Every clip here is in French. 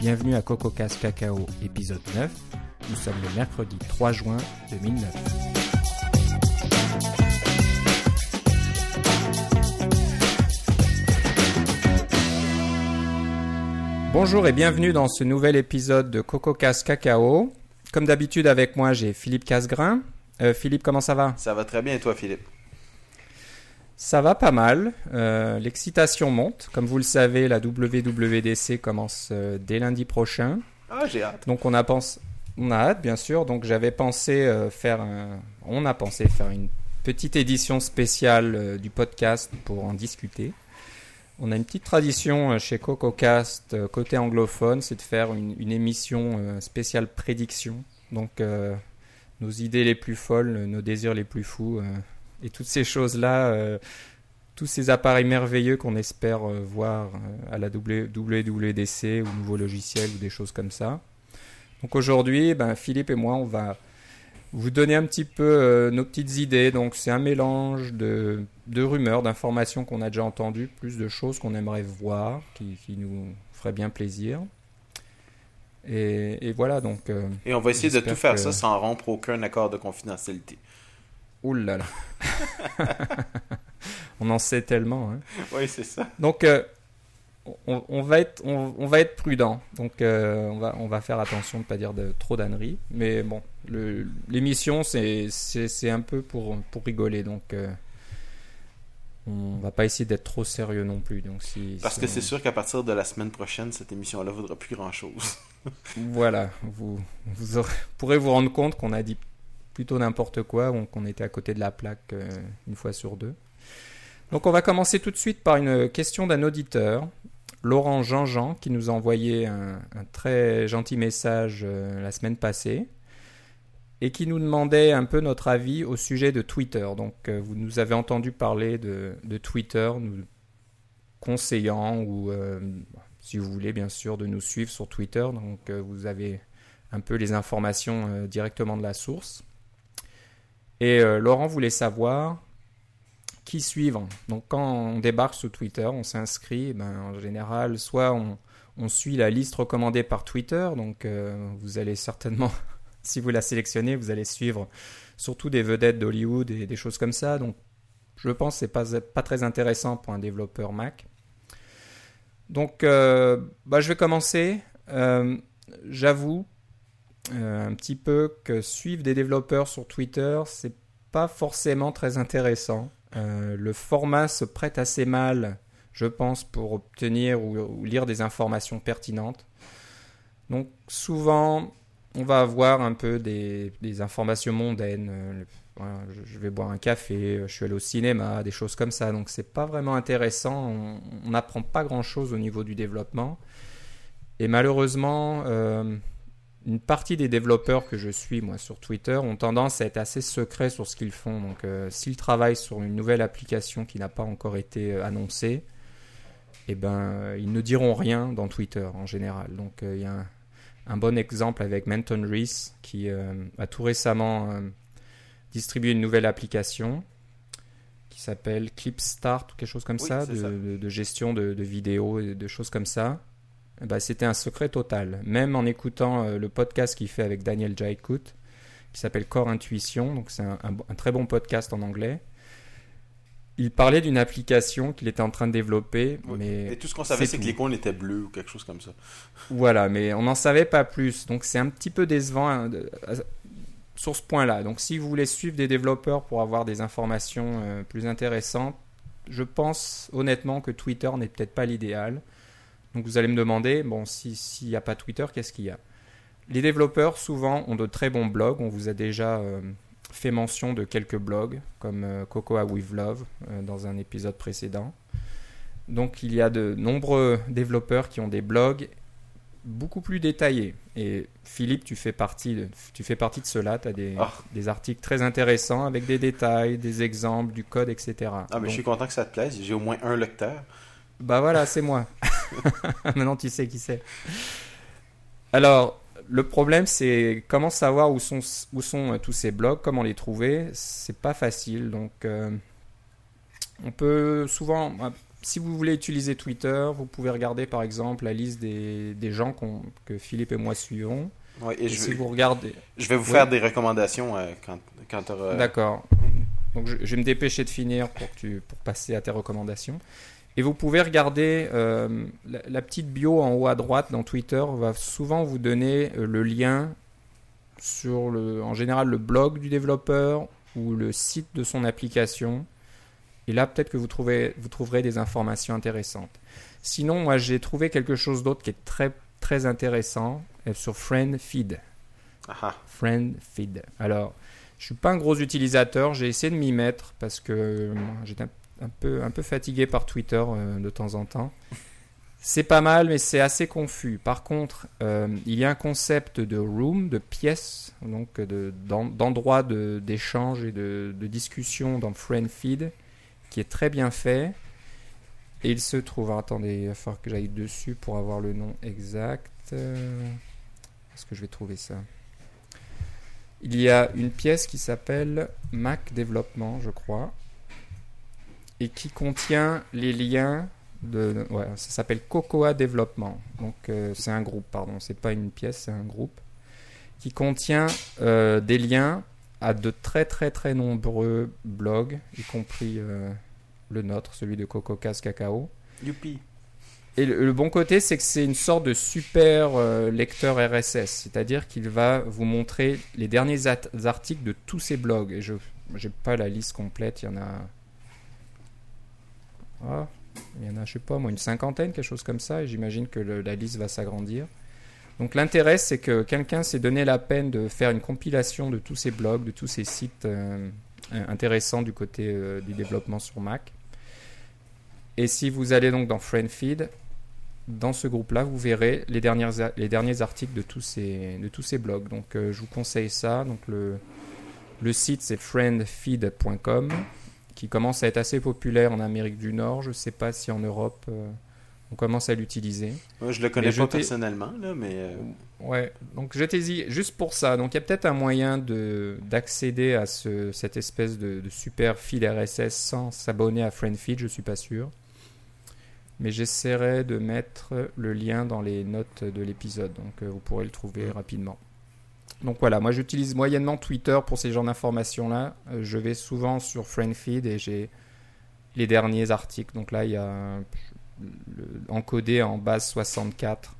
Bienvenue à CocoCast Cacao, épisode 9. Nous sommes le mercredi 3 juin 2009. Bonjour et bienvenue dans ce nouvel épisode de CocoCast Cacao. Comme d'habitude avec moi j'ai Philippe Casgrain. Euh, Philippe, comment ça va? Ça va très bien et toi Philippe? Ça va pas mal. Euh, L'excitation monte. Comme vous le savez, la WWDC commence euh, dès lundi prochain. Ah, j'ai hâte. Donc on a pensé, on a hâte bien sûr. Donc j'avais pensé euh, faire, un... on a pensé faire une petite édition spéciale du podcast pour en discuter. On a une petite tradition chez CocoCast côté anglophone, c'est de faire une, une émission spéciale prédiction. Donc euh, nos idées les plus folles, nos désirs les plus fous euh, et toutes ces choses-là, euh, tous ces appareils merveilleux qu'on espère euh, voir euh, à la WWDC ou nouveaux logiciels ou des choses comme ça. Donc aujourd'hui, ben, Philippe et moi, on va vous donner un petit peu euh, nos petites idées. Donc c'est un mélange de, de rumeurs, d'informations qu'on a déjà entendues, plus de choses qu'on aimerait voir, qui, qui nous feraient bien plaisir. Et, et voilà, donc... euh, Et on va essayer de tout faire que- ça sans rompre aucun accord de confidentialité. Ouh là là. on en sait tellement. hein. Oui, c'est ça. Donc, euh, on, on va être, on, on va être prudent. Donc, euh, on, va, on va faire attention de ne pas dire de, trop d'âneries. Mais bon, l'émission, c'est un peu pour, pour rigoler. Donc, euh, on va pas essayer d'être trop sérieux non plus. Donc, si, Parce si que on- c'est sûr qu'à partir de la semaine prochaine, cette émission-là vaudra plus grand-chose. Voilà, vous, vous aurez- pourrez vous rendre compte qu'on a dit plutôt n'importe quoi, ou qu'on était à côté de la plaque euh, une fois sur deux. Donc on va commencer tout de suite par une question d'un auditeur, Laurent Jean-Jean, qui nous a envoyé un, très gentil message euh, la semaine passée et qui nous demandait un peu notre avis au sujet de Twitter. Donc euh, vous nous avez entendu parler de, Twitter, nous conseillant ou si vous voulez bien sûr de nous suivre sur Twitter. Donc vous avez un peu les informations directement de la source. Et euh, Laurent voulait savoir qui suivre. Donc quand on débarque sur Twitter, on s'inscrit, eh ben, en général, soit on, suit la liste recommandée par Twitter, donc euh, vous allez certainement, si vous la sélectionnez, vous allez suivre surtout des vedettes d'Hollywood et des choses comme ça. Donc je pense que c'est pas, pas très intéressant pour un développeur Mac. Donc euh, bah, je vais commencer. J'avoue un petit peu que suivre des développeurs sur Twitter, c'est pas forcément très intéressant. Euh, le format se prête assez mal, je pense, pour obtenir ou, lire des informations pertinentes. Donc souvent, on va avoir un peu des, informations mondaines. Euh, je, vais boire un café, euh, je suis allé au cinéma, des choses comme ça. Donc c'est pas vraiment intéressant. On n'apprend pas grand-chose au niveau du développement. Et malheureusement, euh, une partie des développeurs que je suis moi sur Twitter ont tendance à être assez secrets sur ce qu'ils font. Donc, euh, s'ils travaillent sur une nouvelle application qui n'a pas encore été euh, annoncée, eh ben, euh, ils ne diront rien dans Twitter en général. Donc, euh, il y a un, un bon exemple avec Menton Reese qui a tout récemment distribué une nouvelle application qui s'appelle Clipstart ou quelque chose comme Oui, ça, de, ça. de- de gestion de, de vidéos et de choses comme ça. Ben, c'était un secret total. Même en écoutant euh, le podcast qu'il fait avec Daniel Jaikut, qui s'appelle Core Intuition, donc c'est un, un bo- un très bon podcast en anglais. Il parlait d'une application qu'il était en train de développer, mais Et tout ce qu'on savait, c'est que l'icône était bleue ou quelque chose comme ça. voilà, mais on n'en savait pas plus. Donc c'est un petit peu décevant hein, de- à- sur ce point-là. Donc si vous voulez suivre des développeurs pour avoir des informations euh, plus intéressantes, je pense honnêtement que Twitter n'est peut-être pas l'idéal. Donc vous allez me demander, bon, si- s'il n'y a pas Twitter, qu'est-ce qu'il y a? Les développeurs souvent ont de très bons blogs. On vous a déjà euh, fait mention de quelques blogs, comme euh, Cocoa with Love euh, dans un épisode précédent. Donc il y a de nombreux développeurs qui ont des blogs beaucoup plus détaillés. Et Philippe, tu fais partie de, tu fais partie de cela. Tu as des, Ah. des articles très intéressants avec des détails, des exemples, du code, etc. Ah, mais Donc, je suis content que ça te plaise. J'ai au moins un lecteur. Bah voilà, c'est moi. Maintenant, tu sais qui c'est. Alors, le problème, c'est comment savoir où sont, où sont euh, tous ces blogs, comment les trouver? C'est pas facile. Donc, euh, on peut souvent. si vous voulez utiliser Twitter, vous pouvez regarder par exemple la liste des, des gens que Philippe et moi suivons. Ouais, et, je, si vais, vous regardez. je vais vous faire des recommandations euh, quand, quand tu auras. D'accord. Donc je, je vais me dépêcher de finir pour, que tu, pour passer à tes recommandations. Et vous pouvez regarder euh, la, la petite bio en haut à droite dans Twitter va souvent vous donner euh, le lien sur le, en général le blog du développeur ou le site de son application. Et là, peut-être que vous, trouvez, vous trouverez des informations intéressantes. Sinon, moi, j'ai trouvé quelque chose d'autre qui est très, très intéressant euh, sur FriendFeed. Ah, FriendFeed. Alors, je suis pas un gros utilisateur. J'ai essayé de m'y mettre parce que j'étais un, un peu, fatigué par Twitter euh, de temps en temps. C'est pas mal, mais c'est assez confus. Par contre, euh, il y a un concept de room, de pièce, donc de- d'en- d'endroit de- d'échange et de, discussion dans FriendFeed, qui est très bien fait. Et il se trouve, attendez, il va falloir que j'aille dessus pour avoir le nom exact. Euh, Est-ce que je vais trouver ça? Il y a une pièce qui s'appelle Mac Développement, je crois, et qui contient les liens de, ouais, ça s'appelle Cocoa Développement. Donc euh, c'est un groupe, pardon, c'est pas une pièce, c'est un groupe qui contient euh, des liens à de très très très nombreux blogs, y compris euh, le nôtre, celui de Coco Cas Cacao. youpi. Et le, le bon côté, c'est que c'est une sorte de super lecteur RSS, c'est-à-dire qu'il va vous montrer les derniers articles de tous ces blogs. Et je n'ai pas la liste complète, il y en a. Ah, il y en a, je sais pas, moi, une cinquantaine, quelque chose comme ça, et j'imagine que la liste va s'agrandir. Donc l'intérêt, c'est que quelqu'un s'est donné la peine de faire une compilation de tous ces blogs, de tous ces sites euh, intéressants du côté euh, du développement sur Mac. Et si vous allez donc dans FriendFeed, dans ce groupe-là, vous verrez les, dernières, les derniers articles de tous ces, de tous ces blogs. Donc euh, je vous conseille ça. Donc le, le site c'est friendfeed.com qui commence à être assez populaire en Amérique du Nord. Je ne sais pas si en Europe euh, on commence à l'utiliser. Moi, je le connais Mais pas personnellement, là, mais. euh, Ouais, donc jetez-y juste pour ça. Donc il y a peut-être un moyen de d'accéder à ce, cette espèce de, de super feed RSS sans s'abonner à FriendFeed, je suis pas sûr. Mais j'essaierai de mettre le lien dans les notes de l'épisode, donc euh, vous pourrez le trouver rapidement. Donc voilà, moi j'utilise moyennement Twitter pour ces genres d'informations-là. Euh, je vais souvent sur FriendFeed et j'ai les derniers articles. Donc là, il y a encodé en base 64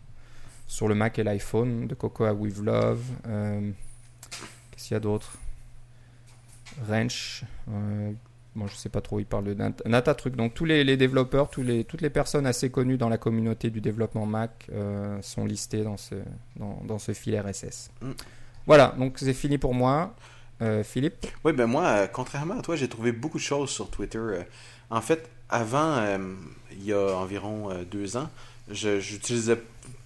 sur le Mac et l'iPhone de Cocoa with Love. Euh, Qu'est-ce qu'il y a d'autre? Wrench. Euh, bon, je sais pas trop, il parle d'un un tas de trucs. Donc tous les, développeurs, toutes les personnes assez connues dans la communauté du développement Mac sont listées dans ce, fil RSS. Voilà, donc c'est fini pour moi. Euh, Philippe Oui, ben moi, euh, contrairement à toi, j'ai trouvé beaucoup de choses sur Twitter. Euh, en fait, avant, il y a environ deux ans, je j'utilisais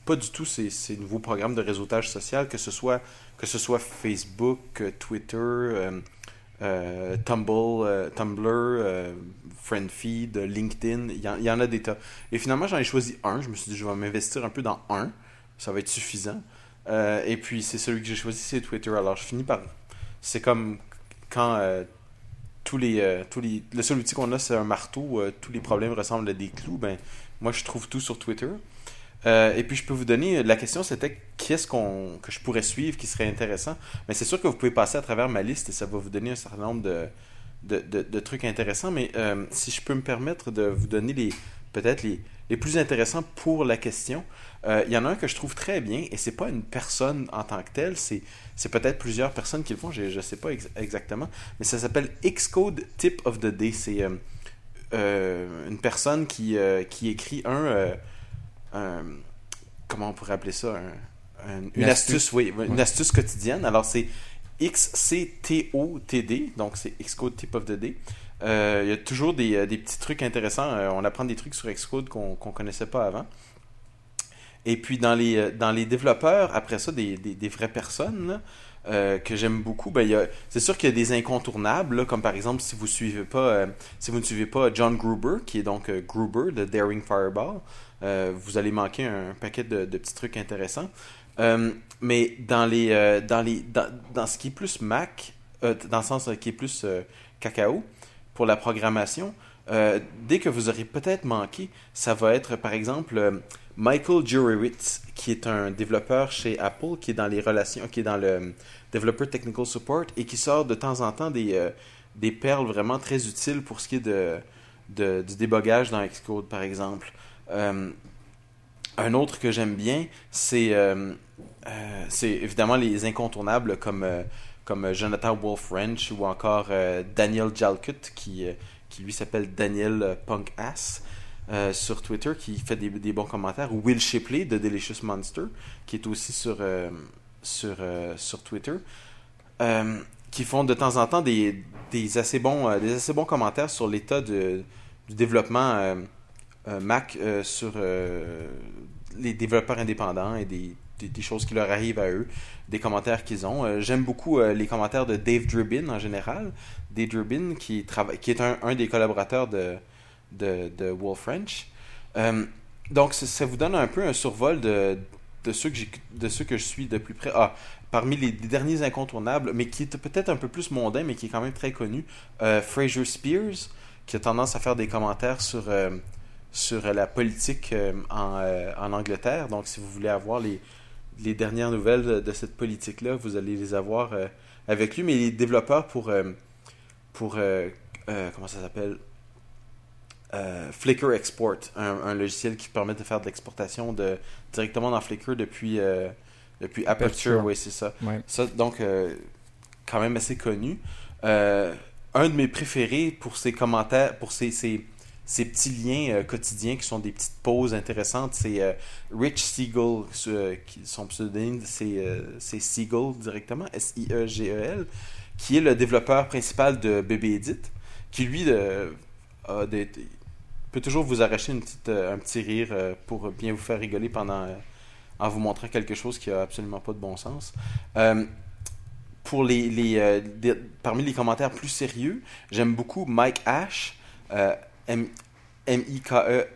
pas du tout ces, nouveaux programmes de réseautage social, que ce soit, que ce soit Facebook, Twitter, Tumble, Tumblr, FriendFeed, LinkedIn, il y, y en a des tas. Et finalement, j'en ai choisi un. Je me suis dit, je vais m'investir un peu dans un. Ça va être suffisant. Euh, et puis, c'est celui que j'ai choisi, c'est Twitter. Alors, je finis par c'est comme quand euh, tous les euh, tous les le seul outil qu'on a c'est un marteau tous les problèmes ressemblent à des clous ben moi je trouve tout sur Twitter. Et puis je peux vous donner la question c'était qu'est-ce qu'on que je pourrais suivre qui serait intéressant. Mais c'est sûr que vous pouvez passer à travers ma liste et ça va vous donner un certain nombre de de, trucs intéressants. Mais si je peux me permettre de vous donner les peut-être les, les plus intéressants pour la question euh, il y en a un que je trouve très bien et c'est pas une personne en tant que telle c'est c'est peut-être plusieurs personnes qui le font, je ne sais pas ex- exactement, mais ça s'appelle Xcode Tip of the Day. C'est euh, euh, une personne qui, euh, qui écrit un, euh, un- Comment on pourrait appeler ça un- un- Une, Une astuce, astuce. oui, une Ouais. astuce quotidienne. Alors c'est XCTOTD, donc c'est Xcode Tip of the Day. Euh, Il y a toujours des, euh, des petits trucs intéressants. Euh, on apprend des trucs sur Xcode qu'on ne connaissait pas avant. Et puis dans les, euh, dans les développeurs, après ça, des, des, vraies personnes euh, que j'aime beaucoup, ben, c'est sûr qu'il y a des incontournables, comme par exemple si vous suivez pas euh, si vous ne suivez pas John Gruber, qui est donc euh, Gruber de Daring Fireball, euh, vous allez manquer un paquet de, de petits trucs intéressants. Euh, mais dans les euh, dans les dans, dans ce qui est plus Mac, euh, dans le sens euh, qui est plus euh, cacao pour la programmation, dès que vous aurez peut-être manqué, ça va être par exemple Michael Jurewitz, qui est un développeur chez Apple, qui est dans les relations, qui est dans le Developer Technical Support et qui sort de temps en temps des, des perles vraiment très utiles pour ce qui est de, de du débogage dans Xcode, par exemple. un autre que j'aime bien, c'est évidemment les incontournables comme comme euh, Jonathan Wolf Wrench ou encore euh, Daniel Jalkut qui, euh, qui lui s'appelle Daniel Punk Ass. sur Twitter qui fait des, bons commentaires, Will Shipley de Delicious Monster, qui est aussi sur, Twitter, qui font de temps en temps des assez bons commentaires sur l'état du développement Mac sur les développeurs indépendants et des, des, choses qui leur arrivent à eux, des commentaires qu'ils ont. Euh, j'aime beaucoup euh, les commentaires de Dave Drubin en général. Dave Drubin, qui, travaille, qui est un, des collaborateurs de, de, de Wolf French. Euh, donc, ça vous donne un peu un survol de, de, ceux, que de ceux que je suis de plus près. Ah, parmi les, derniers incontournables, mais qui est peut-être un peu plus mondain, mais qui est quand même très connu, Fraser Spears, qui a tendance à faire des commentaires sur sur la politique en, en, Angleterre. Donc, si vous voulez avoir les, les dernières nouvelles de cette politique-là, vous allez les avoir euh, avec lui. Mais les développeurs pour, euh, pour euh, comment ça s'appelle? Flickr Export, un, logiciel qui permet de faire de l'exportation de, directement dans Flickr depuis, depuis Aperture. Oui, c'est ça. ça. Donc, quand même assez connu. un de mes préférés pour ses commentaires, pour ses, ses ces petits liens euh, quotidiens qui sont des petites pauses intéressantes. C'est euh, Rich Siegel, son pseudonyme, c'est euh, Siegel directement, S-I-E-G-E-L, qui est le développeur principal de Bébé Edit, qui lui peut toujours vous arracher une petite, un petit rire pour bien vous faire rigoler pendant en vous montrant quelque chose qui a absolument pas de bon sens. pour les parmi les commentaires plus sérieux, j'aime beaucoup Mike Ash. M-I-K-E-A-S-H,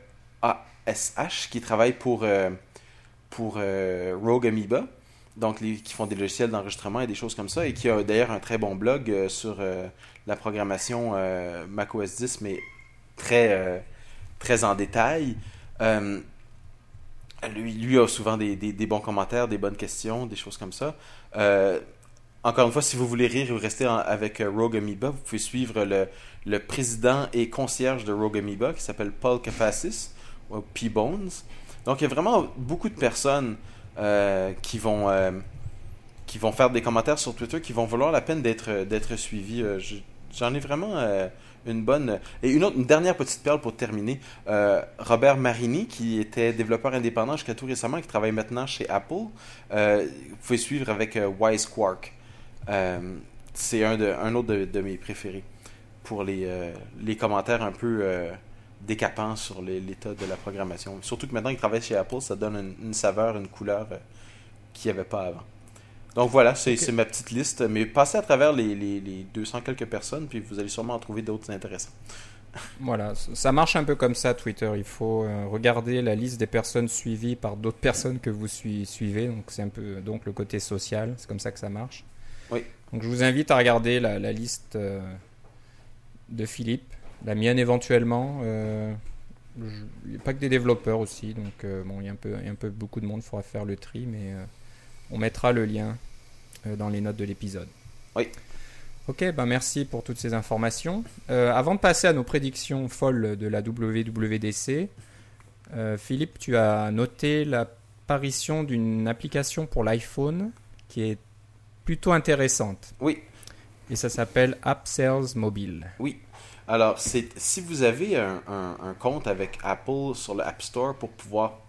qui travaille pour, euh, euh, Rogue Amoeba, donc qui font des logiciels d'enregistrement et des choses comme ça, et qui a d'ailleurs un très bon blog euh, sur la programmation macOS 10, mais très, très en détail. lui, lui a souvent des, bons commentaires, des bonnes questions, des choses comme ça. Encore une fois, si vous voulez rire ou rester avec Rogue Amoeba, vous pouvez suivre le, président et concierge de Rogue Amoeba qui s'appelle Paul Kafasis, ou P-Bones. Donc il y a vraiment beaucoup de personnes euh, qui vont euh, qui vont faire des commentaires sur Twitter qui vont vouloir la peine d'être d'être suivis. Euh, j'en ai vraiment une bonne et une autre une dernière petite perle pour terminer. Robert Marini qui était développeur indépendant jusqu'à tout récemment qui travaille maintenant chez Apple. vous pouvez suivre avec Wise Quark. C'est un, de, un autre de mes préférés pour les, euh, les commentaires un peu euh, décapants sur l'état de la programmation. Surtout que maintenant qu'il travaille chez Apple, ça donne une, saveur, une couleur euh, qu'il n'y avait pas avant. Donc voilà, c'est ma petite liste. Mais passez à travers les, les, les, 200 quelques personnes, puis vous allez sûrement en trouver d'autres intéressants. Voilà, ça marche un peu comme ça, Twitter. Il faut regarder la liste des personnes suivies par d'autres personnes que vous suivez. Donc c'est un peu donc le côté social. C'est comme ça que ça marche. Oui. Donc je vous invite à regarder la, la liste de Philippe, la mienne éventuellement. Euh, il n'y a pas que des développeurs aussi, donc euh, bon, il y, a un peu, un peu beaucoup de monde, il faudra faire le tri, mais euh, on mettra le lien dans les notes de l'épisode. Oui. Ok, ben merci pour toutes ces informations. avant de passer à nos prédictions folles de la WWDC, Philippe, tu as noté l'apparition d'une application pour l'iPhone qui est plutôt intéressante. Oui, et ça s'appelle App Sales Mobile. Oui. Alors, si vous avez un, compte avec Apple sur le App Store pour pouvoir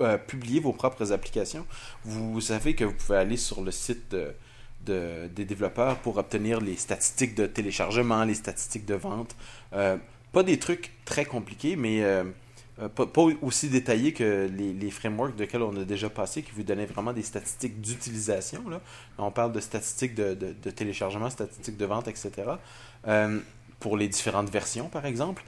euh, publier vos propres applications, vous savez que vous pouvez aller sur le site de, des développeurs pour obtenir les statistiques de téléchargement, les statistiques de vente. Euh, pas des trucs très compliqués, mais euh, euh, pas, aussi détaillé que les, frameworks de on a déjà passé, qui vous donnaient vraiment des statistiques d'utilisation. On parle de statistiques de, téléchargement, statistiques de vente, etc. Euh, pour les différentes versions, par exemple.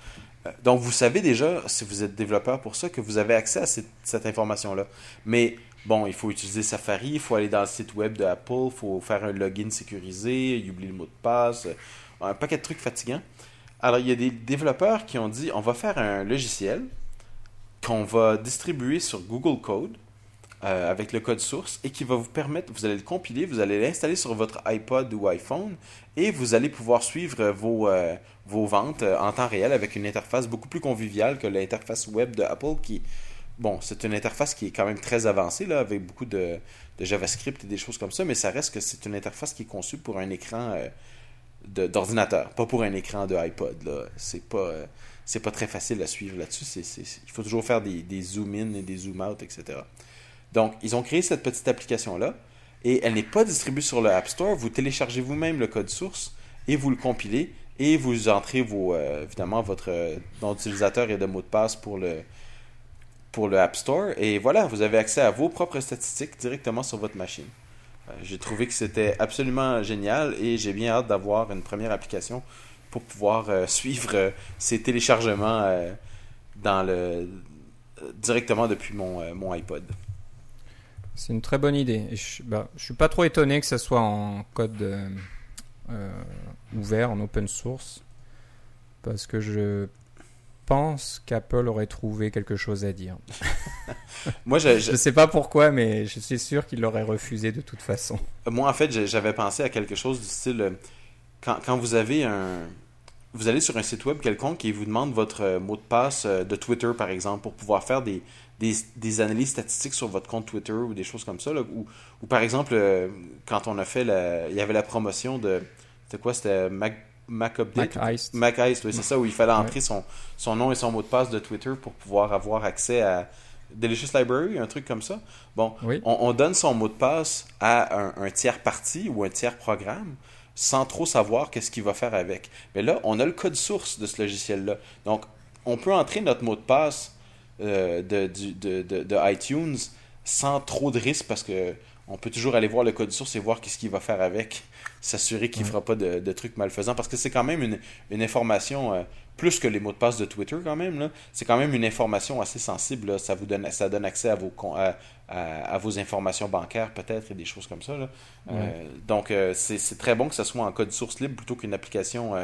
Euh, donc, vous savez déjà, si vous êtes développeur pour ça, que vous avez accès à cette, cette information-là. Mais bon, il faut utiliser Safari, il faut aller dans le site web de Apple, il faut faire un login sécurisé, il oublie le mot de passe, un paquet de trucs fatigants. Alors, il y a des développeurs qui ont dit on va faire un logiciel qu'on va distribuer sur Google Code euh, avec le code source et qui va vous permettre, vous allez le compiler, vous allez l'installer sur votre iPod ou iPhone et vous allez pouvoir suivre vos, euh, vos ventes euh, en temps réel avec une interface beaucoup plus conviviale que l'interface web de Apple qui, bon, c'est une interface qui est quand même très avancée là, avec beaucoup de, de JavaScript et des choses comme ça, mais ça reste que c'est une interface qui est conçue pour un écran d'ordinateur, pas pour un écran de iPod. Là. C'est pas, c'est pas très facile à suivre là-dessus. il faut toujours faire des, zoom-in et des zoom-out, etc. Donc, ils ont créé cette petite application-là et elle n'est pas distribuée sur le App Store. Vous téléchargez vous-même le code source et vous le compilez et vous entrez vos, euh, évidemment votre euh, nom d'utilisateur et de mot de passe pour le, pour le App Store. Et voilà, vous avez accès à vos propres statistiques directement sur votre machine. Euh, j'ai trouvé que c'était absolument génial et j'ai bien hâte d'avoir une première application pour pouvoir suivre ces téléchargements dans le, directement depuis mon, mon iPod. C'est une très bonne idée. je, bah, je suis pas trop étonné que ça soit en code euh, euh, ouvert, en open source, parce que je pense qu'Apple aurait trouvé quelque chose à dire. Moi, je ne sais pas pourquoi, mais je suis sûr qu'il l'aurait refusé de toute façon. Moi, en fait, j'avais pensé à quelque chose du style euh, quand, quand vous avez un vous allez sur un site web quelconque et vous demande votre mot de passe de Twitter, par exemple, pour pouvoir faire des, des, analyses statistiques sur votre compte Twitter ou des choses comme ça. ou, par exemple, euh, quand on a fait la, il y avait la promotion de. C'était quoi C'était Mac, Mac Update? Mac oui, c'est ça, où il fallait entrer son, son nom et son mot de passe de Twitter pour pouvoir avoir accès à Delicious Library, un truc comme ça. Bon, on, donne son mot de passe à un, tiers parti ou un tiers programme sans trop savoir qu'est-ce qu'il va faire avec. Mais là, on a le code source de ce logiciel-là. Donc, on peut entrer notre mot de passe euh, de, de, de, iTunes sans trop de risques parce que on peut toujours aller voir le code source et voir qu'est-ce qu'il va faire avec, s'assurer qu'il ne fera pas de, trucs malfaisants parce que c'est quand même une, une information euh, plus que les mots de passe de Twitter quand même c'est quand même une information assez sensible ça vous donne ça donne accès à vos à, à, vos informations bancaires peut-être et des choses comme ça euh, donc c'est très bon que ce soit en code source libre plutôt qu'une application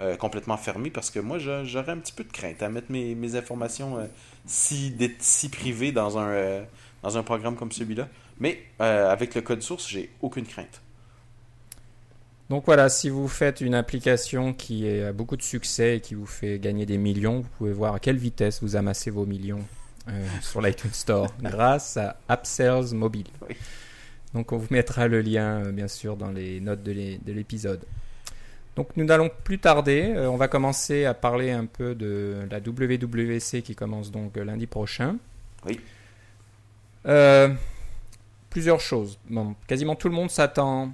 euh, complètement fermé parce que moi, j'aurais un petit peu de crainte à mettre mes, mes informations euh, si, si privées dans un, euh, dans un programme comme celui-là. Mais avec le code source, j'ai aucune crainte. Donc voilà, si vous faites une application qui a beaucoup de succès et qui vous fait gagner des millions, vous pouvez voir à quelle vitesse vous amassez vos millions sur l'iTunes Store grâce à AppSales Mobile. Donc on vous mettra le lien, bien sûr, dans les notes de l'épisode. Donc nous n'allons plus tarder. Euh, on va commencer à parler un peu de la WWC qui commence donc euh, lundi prochain. Oui. Euh, plusieurs choses. Bon, quasiment tout le monde s'attend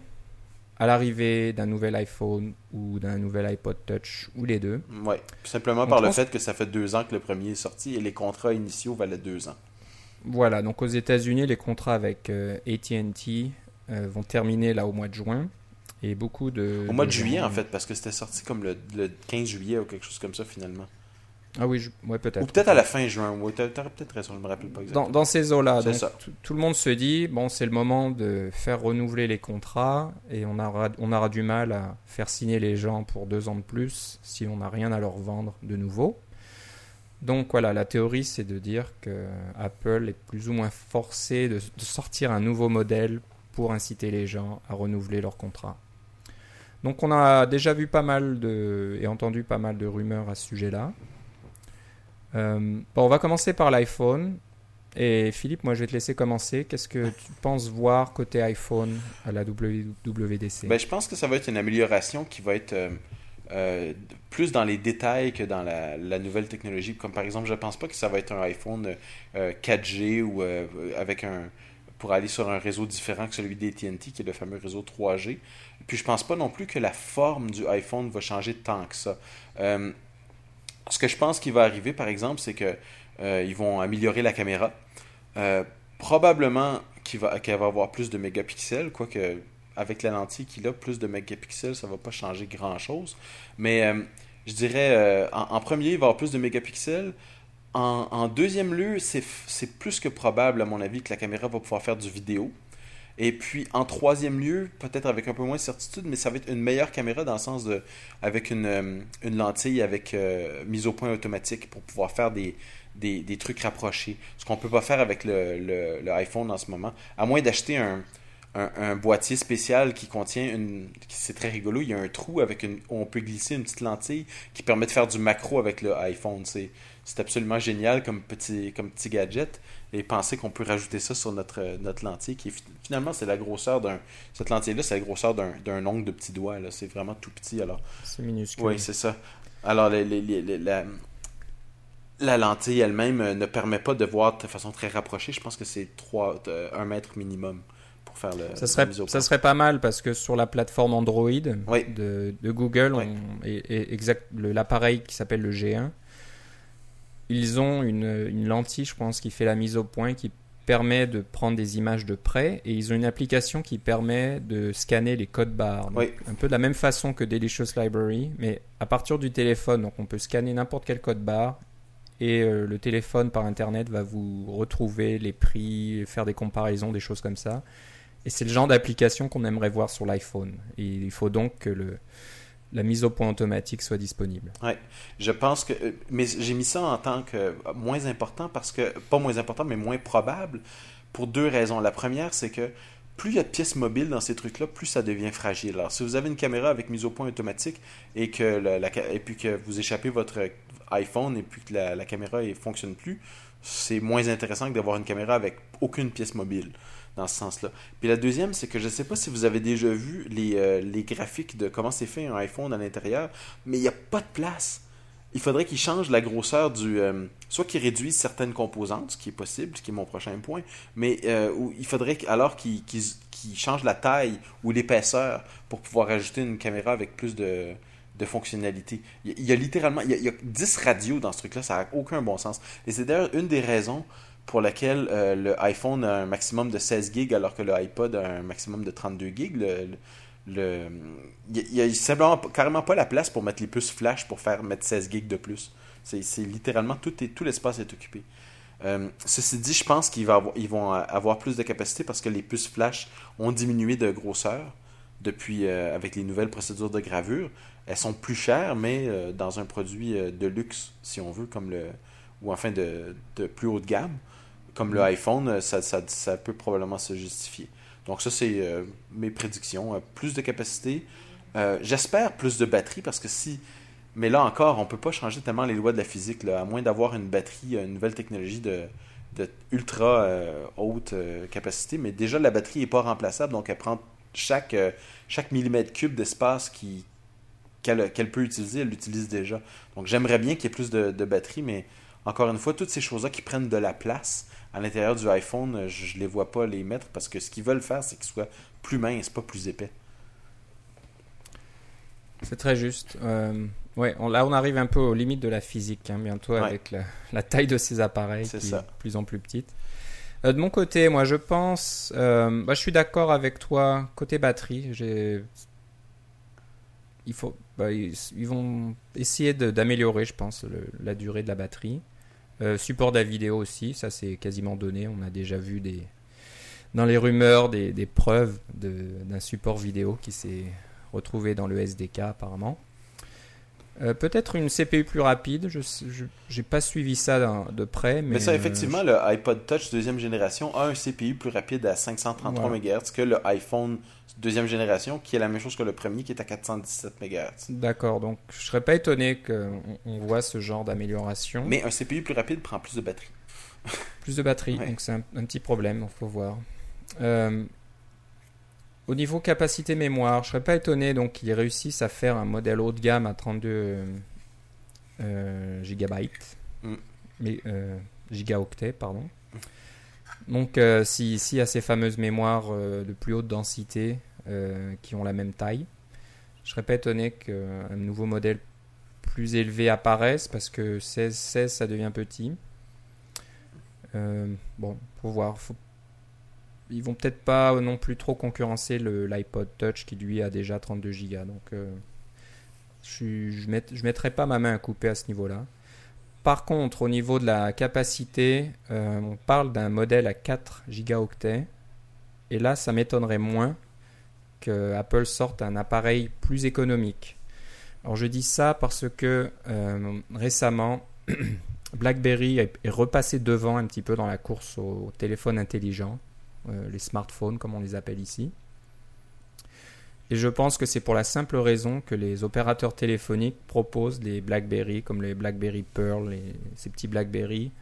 à l'arrivée d'un nouvel iPhone ou d'un nouvel iPod Touch ou les deux. Oui, simplement par le fait que ça fait deux ans que le premier est sorti et les contrats initiaux valaient deux ans. Voilà, donc aux États-Unis, les contrats avec AT&T vont terminer là au mois de juin. Et beaucoup de. Au mois de, juillet, en fait, parce que c'était sorti comme le, 15 juillet ou quelque chose comme ça, finalement. Ah oui, ouais, peut-être. Ou peut-être à la fin juin. Oui, t'aurais peut-être raison, je me rappelle pas exactement. Dans, dans ces eaux-là, tout le monde se dit bon, c'est le moment de faire renouveler les contrats et on aura, on aura du mal à faire signer les gens pour deux ans de plus si on n'a rien à leur vendre de nouveau. Donc voilà, la théorie, c'est de dire que Apple est plus ou moins forcé de, de sortir un nouveau modèle pour inciter les gens à renouveler leur contrat. Donc on a déjà vu pas mal de et entendu pas mal de rumeurs à ce sujet-là. Euh, bon, on va commencer par l'iPhone. Et Philippe, moi je vais te laisser commencer. Qu'est-ce que tu penses voir côté iPhone à la WWDC ben, Je pense que ça va être une amélioration qui va être euh, euh, plus dans les détails que dans la, nouvelle technologie. Comme par exemple, je ne pense pas que ça va être un iPhone 4G ou avec un, pour aller sur un réseau différent que celui d'AT&T, qui est le fameux réseau 3G. Puis je pense pas non plus que la forme du iPhone va changer tant que ça. Ce que je pense qui va arriver, par exemple, c'est que euh, ils vont améliorer la caméra. Euh, probablement qu'elle va, va avoir plus de mégapixels, quoique avec la lentille qu'il a, plus de mégapixels, ça va pas changer grand-chose. Mais je dirais, en, premier, il va avoir plus de mégapixels. En, deuxième lieu, c'est plus que probable, à mon avis, que la caméra va pouvoir faire du vidéo. Et puis, en troisième lieu, peut-être avec un peu moins de certitude, mais ça va être une meilleure caméra dans le sens de. avec une, euh, une lentille avec euh, mise au point automatique pour pouvoir faire des, des, des trucs rapprochés. Ce qu'on peut pas faire avec le, le, iPhone en ce moment. À moins d'acheter un, un, boîtier spécial qui contient une. C'est très rigolo. Il y a un trou avec une, où on peut glisser une petite lentille qui permet de faire du macro avec le iPhone. C'est, c'est absolument génial comme petit, comme petit gadget. Et penser qu'on peut rajouter ça sur notre, notre lentille, qui est, finalement, c'est la grosseur d'un. Cette lentille-là, c'est la grosseur d'un, ongle de petit doigt. C'est vraiment tout petit. Alors. C'est minuscule. Oui, c'est ça. Alors, les, les, les, la, la lentille elle-même ne permet pas de voir de façon très rapprochée. Je pense que c'est 3, 1 mètre minimum pour faire le. Ça serait, ça serait pas mal parce que sur la plateforme Android oui. de, de, Google, Oui. on- et, et exact, le- l'appareil qui s'appelle le G1, ils ont une, une lentille, je pense, qui fait la mise au point, qui permet de prendre des images de près, et ils ont une application qui permet de scanner les codes barres. Oui. Un peu de la même façon que Delicious Library, mais à partir du téléphone, donc on peut scanner n'importe quel code barre. Et euh, le téléphone par internet va vous retrouver les prix, faire des comparaisons, des choses comme ça. Et c'est le genre d'application qu'on aimerait voir sur l'iPhone. Il faut donc que le, la mise au point automatique soit disponible. Je pense que. euh, Mais j'ai mis ça en tant que euh, moins important parce que. Pas moins important, mais moins probable pour deux raisons. La première, c'est que plus il y a de pièces mobiles dans ces trucs-là, plus ça devient fragile. Alors, si vous avez une caméra avec mise au point automatique et que la, et puis que vous échappez votre iPhone et puis que la, la caméra ne fonctionne plus, c'est moins intéressant que d'avoir une caméra avec aucune pièce mobile ce sens-là. Puis la deuxième, c'est que je ne sais pas si vous avez déjà vu les, euh, les graphiques de comment c'est fait un iPhone à l'intérieur, mais il n'y a pas de place. Il faudrait qu'ils changent la grosseur du... euh, soit qu'ils réduisent certaines composantes, ce qui est possible, ce qui est mon prochain point, mais euh, il faudrait alors qu'ils changent la taille ou l'épaisseur pour pouvoir ajouter une caméra avec plus de, de fonctionnalités. Il y a, littéralement... Il y il y a 10 radios dans ce truc-là, ça n'a aucun bon sens. Et c'est d'ailleurs une des raisons pour laquelle euh, le iPhone a un maximum de 16 gigs alors que le iPod a un maximum de 32 gigs. Il n'y a, simplement carrément pas la place pour mettre les puces flash pour faire mettre 16 gigs de plus. C'est littéralement tout, l'espace est occupé. Euh, ceci dit, je pense qu'ils vont avoir plus de capacité parce que les puces flash ont diminué de grosseur depuis euh, avec les nouvelles procédures de gravure. Elles sont plus chères, mais dans un produit de luxe, si on veut, comme le ou enfin de, de plus haut de gamme, comme le iPhone, euh, ça, ça, ça peut probablement se justifier. Donc ça, c'est euh, mes prédictions. Euh, plus de capacité. Euh, J'espère plus de batterie parce que si... Mais là encore, on peut pas changer tellement les lois de la physique, là, à moins d'avoir une batterie, une nouvelle technologie de, de ultra euh, haute capacité. Mais déjà, la batterie est pas remplaçable, donc elle prend chaque, chaque millimètre cube d'espace qu'elle peut utiliser, elle l'utilise déjà. Donc j'aimerais bien qu'il y ait plus de, de batterie, mais encore une fois, toutes ces choses-là qui prennent de la place à l'intérieur du iPhone, euh, je ne les vois pas les mettre parce que ce qu'ils veulent faire, c'est qu'il soit plus mince, pas plus épais. C'est très juste. Euh, ouais, on- là, on arrive un peu aux limites de la physique, hein, bientôt, Ouais. avec la, la taille de ces appareils qui ça. est de plus en plus petite. Euh, de mon côté, moi, je pense. euh, bah, je suis d'accord avec toi. Côté batterie, j'ai. Il faut, bah, ils, ils vont essayer d'améliorer, je pense, le- la durée de la batterie. Euh, support de la vidéo aussi, ça c'est quasiment donné. On a déjà vu des, dans les rumeurs des, preuves d'un support vidéo qui s'est retrouvé dans le SDK apparemment. Euh, Peut-être une CPU plus rapide, je n'ai pas suivi ça de près. Mais, Mais, ça, effectivement, le iPod Touch deuxième génération a un CPU plus rapide à 533 Voilà. MHz que le iPhone deuxième génération, qui est la même chose que le premier, qui est à 417 MHz. D'accord, donc je serais pas étonné qu'on on voit ce genre d'amélioration. Mais un CPU plus rapide prend plus de batterie. Plus de batterie, Ouais. donc c'est un, un petit problème, il faut voir. Euh, au niveau capacité mémoire, je serais pas étonné donc qu'ils réussissent à faire un modèle haut de gamme à 32 euh, euh, gigabytes, Mm. mais euh, gigaoctets, pardon. Donc euh, si, si y a ces fameuses mémoires de plus haute densité qui ont la même taille, je serais pas étonné qu'un nouveau modèle plus élevé apparaisse parce que 16, 16 ça devient petit. Bon, faut voir. Faut... Ils vont peut-être pas non plus trop concurrencer l'iPod Touch qui lui a déjà 32 Go. Donc, euh, je, je mettrai pas ma main à couper à ce niveau-là. Par contre, au niveau de la capacité, euh, on parle d'un modèle à 4 gigaoctets Et là, ça m'étonnerait moins que Apple sorte un appareil plus économique. Alors je dis ça parce que euh, récemment, BlackBerry est repassé devant un petit peu dans la course aux téléphones intelligents, euh, les smartphones comme on les appelle ici. Et je pense que c'est pour la simple raison que les opérateurs téléphoniques proposent des BlackBerry comme les BlackBerry Pearl, et ces petits BlackBerry,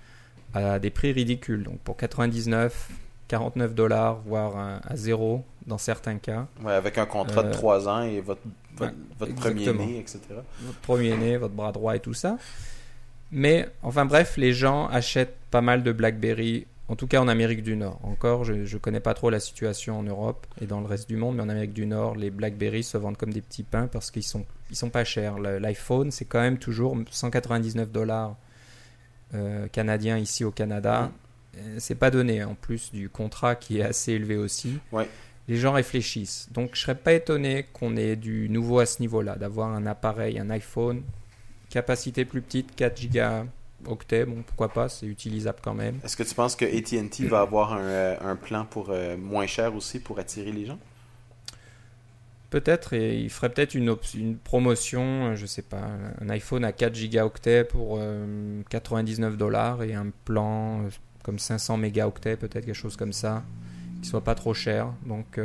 à des prix ridicules. Donc pour 99, 49 dollars, voire à, zéro dans certains cas. Ouais, avec un contrat de 3 euh, ans et votre, votre, premier né, etc. Votre premier né, votre bras droit et tout ça. Mais enfin bref, les gens achètent pas mal de BlackBerry en tout cas en Amérique du Nord. Encore, je ne connais pas trop la situation en Europe et dans le reste du monde, mais en Amérique du Nord, les BlackBerry se vendent comme des petits pains parce qu'ils sont, ils sont pas chers. L'iPhone, c'est quand même toujours 199 dollars euh, canadiens ici au Canada. Euh, c'est pas donné, en plus du contrat qui est assez élevé aussi. Les gens réfléchissent. Donc je serais pas étonné qu'on ait du nouveau à ce niveau-là, d'avoir un appareil, un iPhone, capacité plus petite, 4 Go octet, bon, pourquoi pas, c'est utilisable quand même. Est-ce que tu penses que ATT va avoir un, euh, un plan pour euh, moins cher aussi pour attirer les gens? Peut-être, et il ferait peut-être une, une promotion, euh, je sais pas, un iPhone à 4 gigaoctets pour 99 dollars et un plan comme 500 mégaoctets, peut-être quelque chose comme ça, qui soit pas trop cher. Donc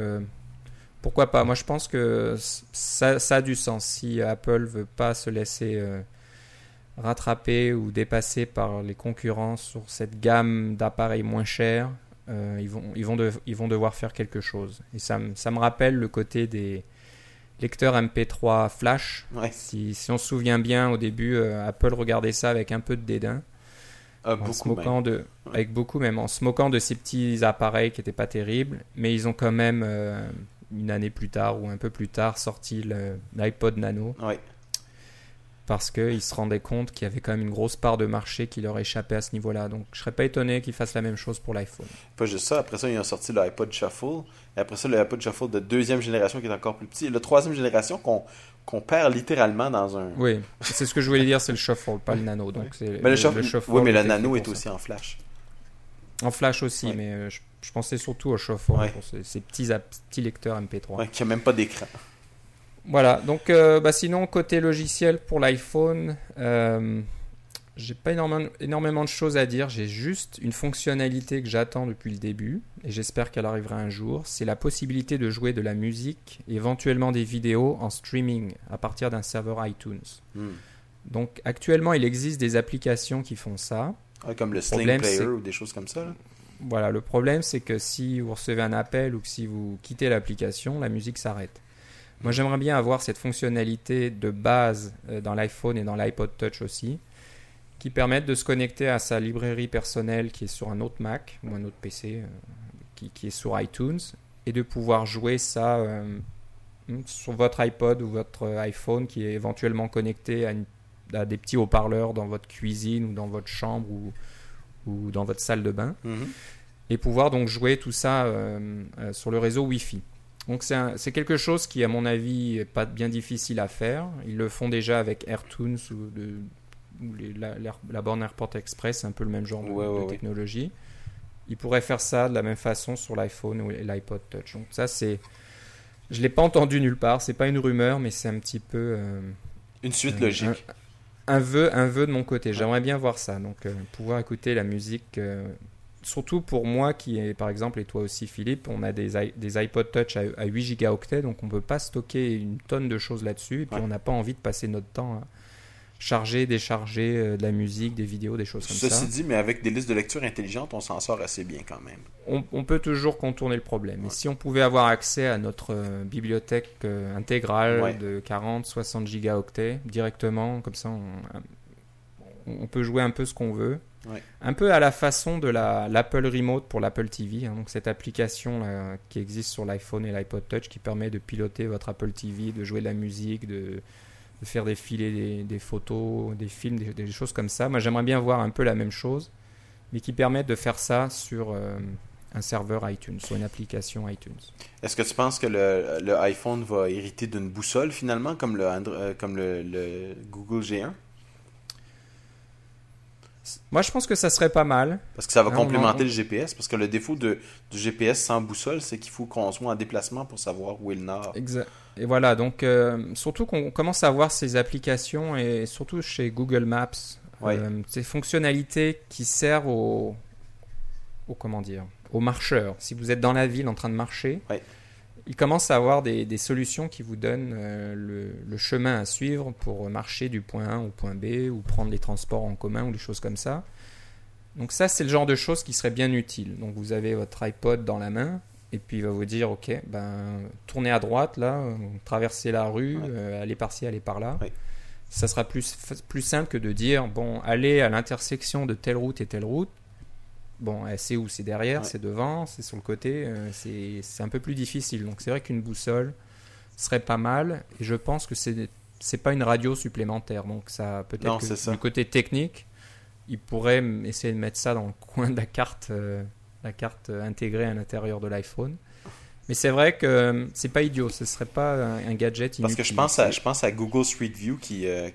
pourquoi pas? Moi je pense que ça, ça, a du sens. Si Apple veut pas se laisser rattrapés ou dépassés par les concurrents sur cette gamme d'appareils moins chers, euh, ils, vont, ils, vont ils vont devoir faire quelque chose. Et ça, ça me rappelle le côté des lecteurs MP3 flash. Si, si, on se souvient bien, au début, euh, Apple regardait ça avec un peu de dédain. Ah, en se moquant de, Avec beaucoup même, en se moquant de ces petits appareils qui n'étaient pas terribles, mais ils ont quand même, euh, une année plus tard ou un peu plus tard, sorti l'iPod Nano. Ouais parce qu'ils se rendaient compte qu'il y avait quand même une grosse part de marché qui leur échappait à ce niveau-là. Donc je serais pas étonné qu'ils fassent la même chose pour l'iPhone. Pas juste ça, après ça, ils ont sorti l'iPod Shuffle, et après ça, l'iPod Shuffle de deuxième génération qui est encore plus petit, et le troisième génération qu'on perd littéralement dans un... Oui, c'est ce que je voulais dire, c'est le Shuffle, pas le Nano. Donc mais le, shuffle... Oui, mais le Nano est aussi en flash. En flash aussi, mais euh, je, pensais surtout au Shuffle, pour ces, petits, petits lecteurs MP3. qui n'a même pas d'écran. Voilà, donc euh, bah, sinon, côté logiciel pour l'iPhone, euh, j'ai pas énormément, énormément de choses à dire. J'ai juste une fonctionnalité que j'attends depuis le début et j'espère qu'elle arrivera un jour. C'est la possibilité de jouer de la musique, éventuellement des vidéos en streaming à partir d'un serveur iTunes. Hmm. Donc actuellement, il existe des applications qui font ça. comme le Sling Player ou des choses comme ça. Voilà, le problème c'est que si vous recevez un appel ou que si vous quittez l'application, la musique s'arrête. Moi, j'aimerais bien avoir cette fonctionnalité de base euh, dans l'iPhone et dans l'iPod Touch aussi, qui permettent de se connecter à sa librairie personnelle qui est sur un autre Mac ou un autre PC euh, qui, est sur iTunes et de pouvoir jouer ça euh, sur votre iPod ou votre iPhone qui est éventuellement connecté à, des petits haut-parleurs dans votre cuisine ou dans votre chambre ou, ou dans votre salle de bain. Mm-hmm. Et pouvoir donc jouer tout ça sur le réseau Wi-Fi. Donc c'est quelque chose qui, à mon avis, n'est pas bien difficile à faire. Ils le font déjà avec AirTunes ou, de, la, borne AirPort Express, c'est un peu le même genre de, technologie. Ils pourraient faire ça de la même façon sur l'iPhone ou l'iPod Touch. Donc ça, c'est... Je ne l'ai pas entendu nulle part, c'est pas une rumeur, mais c'est un petit peu... Euh, une suite logique. Un, vœu, un vœu de mon côté. J'aimerais bien voir ça. Donc euh, pouvoir écouter la musique... Surtout pour moi qui est par exemple et toi aussi Philippe, on a des, des iPod Touch à, 8 gigaoctets donc on peut pas stocker une tonne de choses là-dessus et puis on n'a pas envie de passer notre temps à charger, décharger euh, de la musique, des vidéos, des choses comme ça. Ceci dit, mais avec des listes de lecture intelligentes, on s'en sort assez bien quand même. On, peut toujours contourner le problème. Et si on pouvait avoir accès à notre euh, bibliothèque euh, intégrale de 40, 60 gigaoctets directement, comme ça on, on peut jouer un peu ce qu'on veut. Un peu à la façon de l'Apple Remote pour l'Apple TV, hein. donc cette application qui existe sur l'iPhone et l'iPod Touch qui permet de piloter votre Apple TV, de jouer de la musique, de, faire défiler des, photos, des films, des, choses comme ça. Moi j'aimerais bien voir un peu la même chose, mais qui permet de faire ça sur euh, un serveur iTunes, sur une application iTunes. Est-ce que tu penses que le, iPhone va hériter d'une boussole finalement, comme le, euh, comme le Google G1 Moi, je pense que ça serait pas mal. Parce que ça va complémenter en- le GPS. Parce que le défaut de, du GPS sans boussole, c'est qu'il faut qu'on soit en déplacement pour savoir où est le nord. Exa- Et voilà, donc euh, surtout qu'on commence à voir ces applications et surtout chez Google Maps, Ouais. euh, ces fonctionnalités qui servent aux, aux comment dire, aux marcheurs. Si vous êtes dans la ville en train de marcher, Ouais. Il commence à avoir des, des solutions qui vous donnent euh, le, le chemin à suivre pour marcher du point A au point B ou prendre les transports en commun ou des choses comme ça. Donc ça, c'est le genre de choses qui serait bien utile. Donc vous avez votre iPod dans la main et puis il va vous dire, ok, ben tournez à droite là, traversez la rue, Ouais. euh, allez par-ci, allez par-là. Ouais. Ça sera plus, plus simple que de dire, bon, allez à l'intersection de telle route et telle route. Bon, elle sait où c'est derrière, Ouais. c'est devant, c'est sur le côté, euh, c'est un peu plus difficile. Donc c'est vrai qu'une boussole serait pas mal et je pense que c'est c'est pas une radio supplémentaire. Donc ça peut-être que ça. du côté technique, il pourrait m- essayer de mettre ça dans le coin de la carte, euh, la carte euh, intégrée à l'intérieur de l'iPhone. Mais c'est vrai que euh, c'est pas idiot, ce serait pas un, gadget inutile. Parce que je pense à, je pense à Google Street View qui, euh,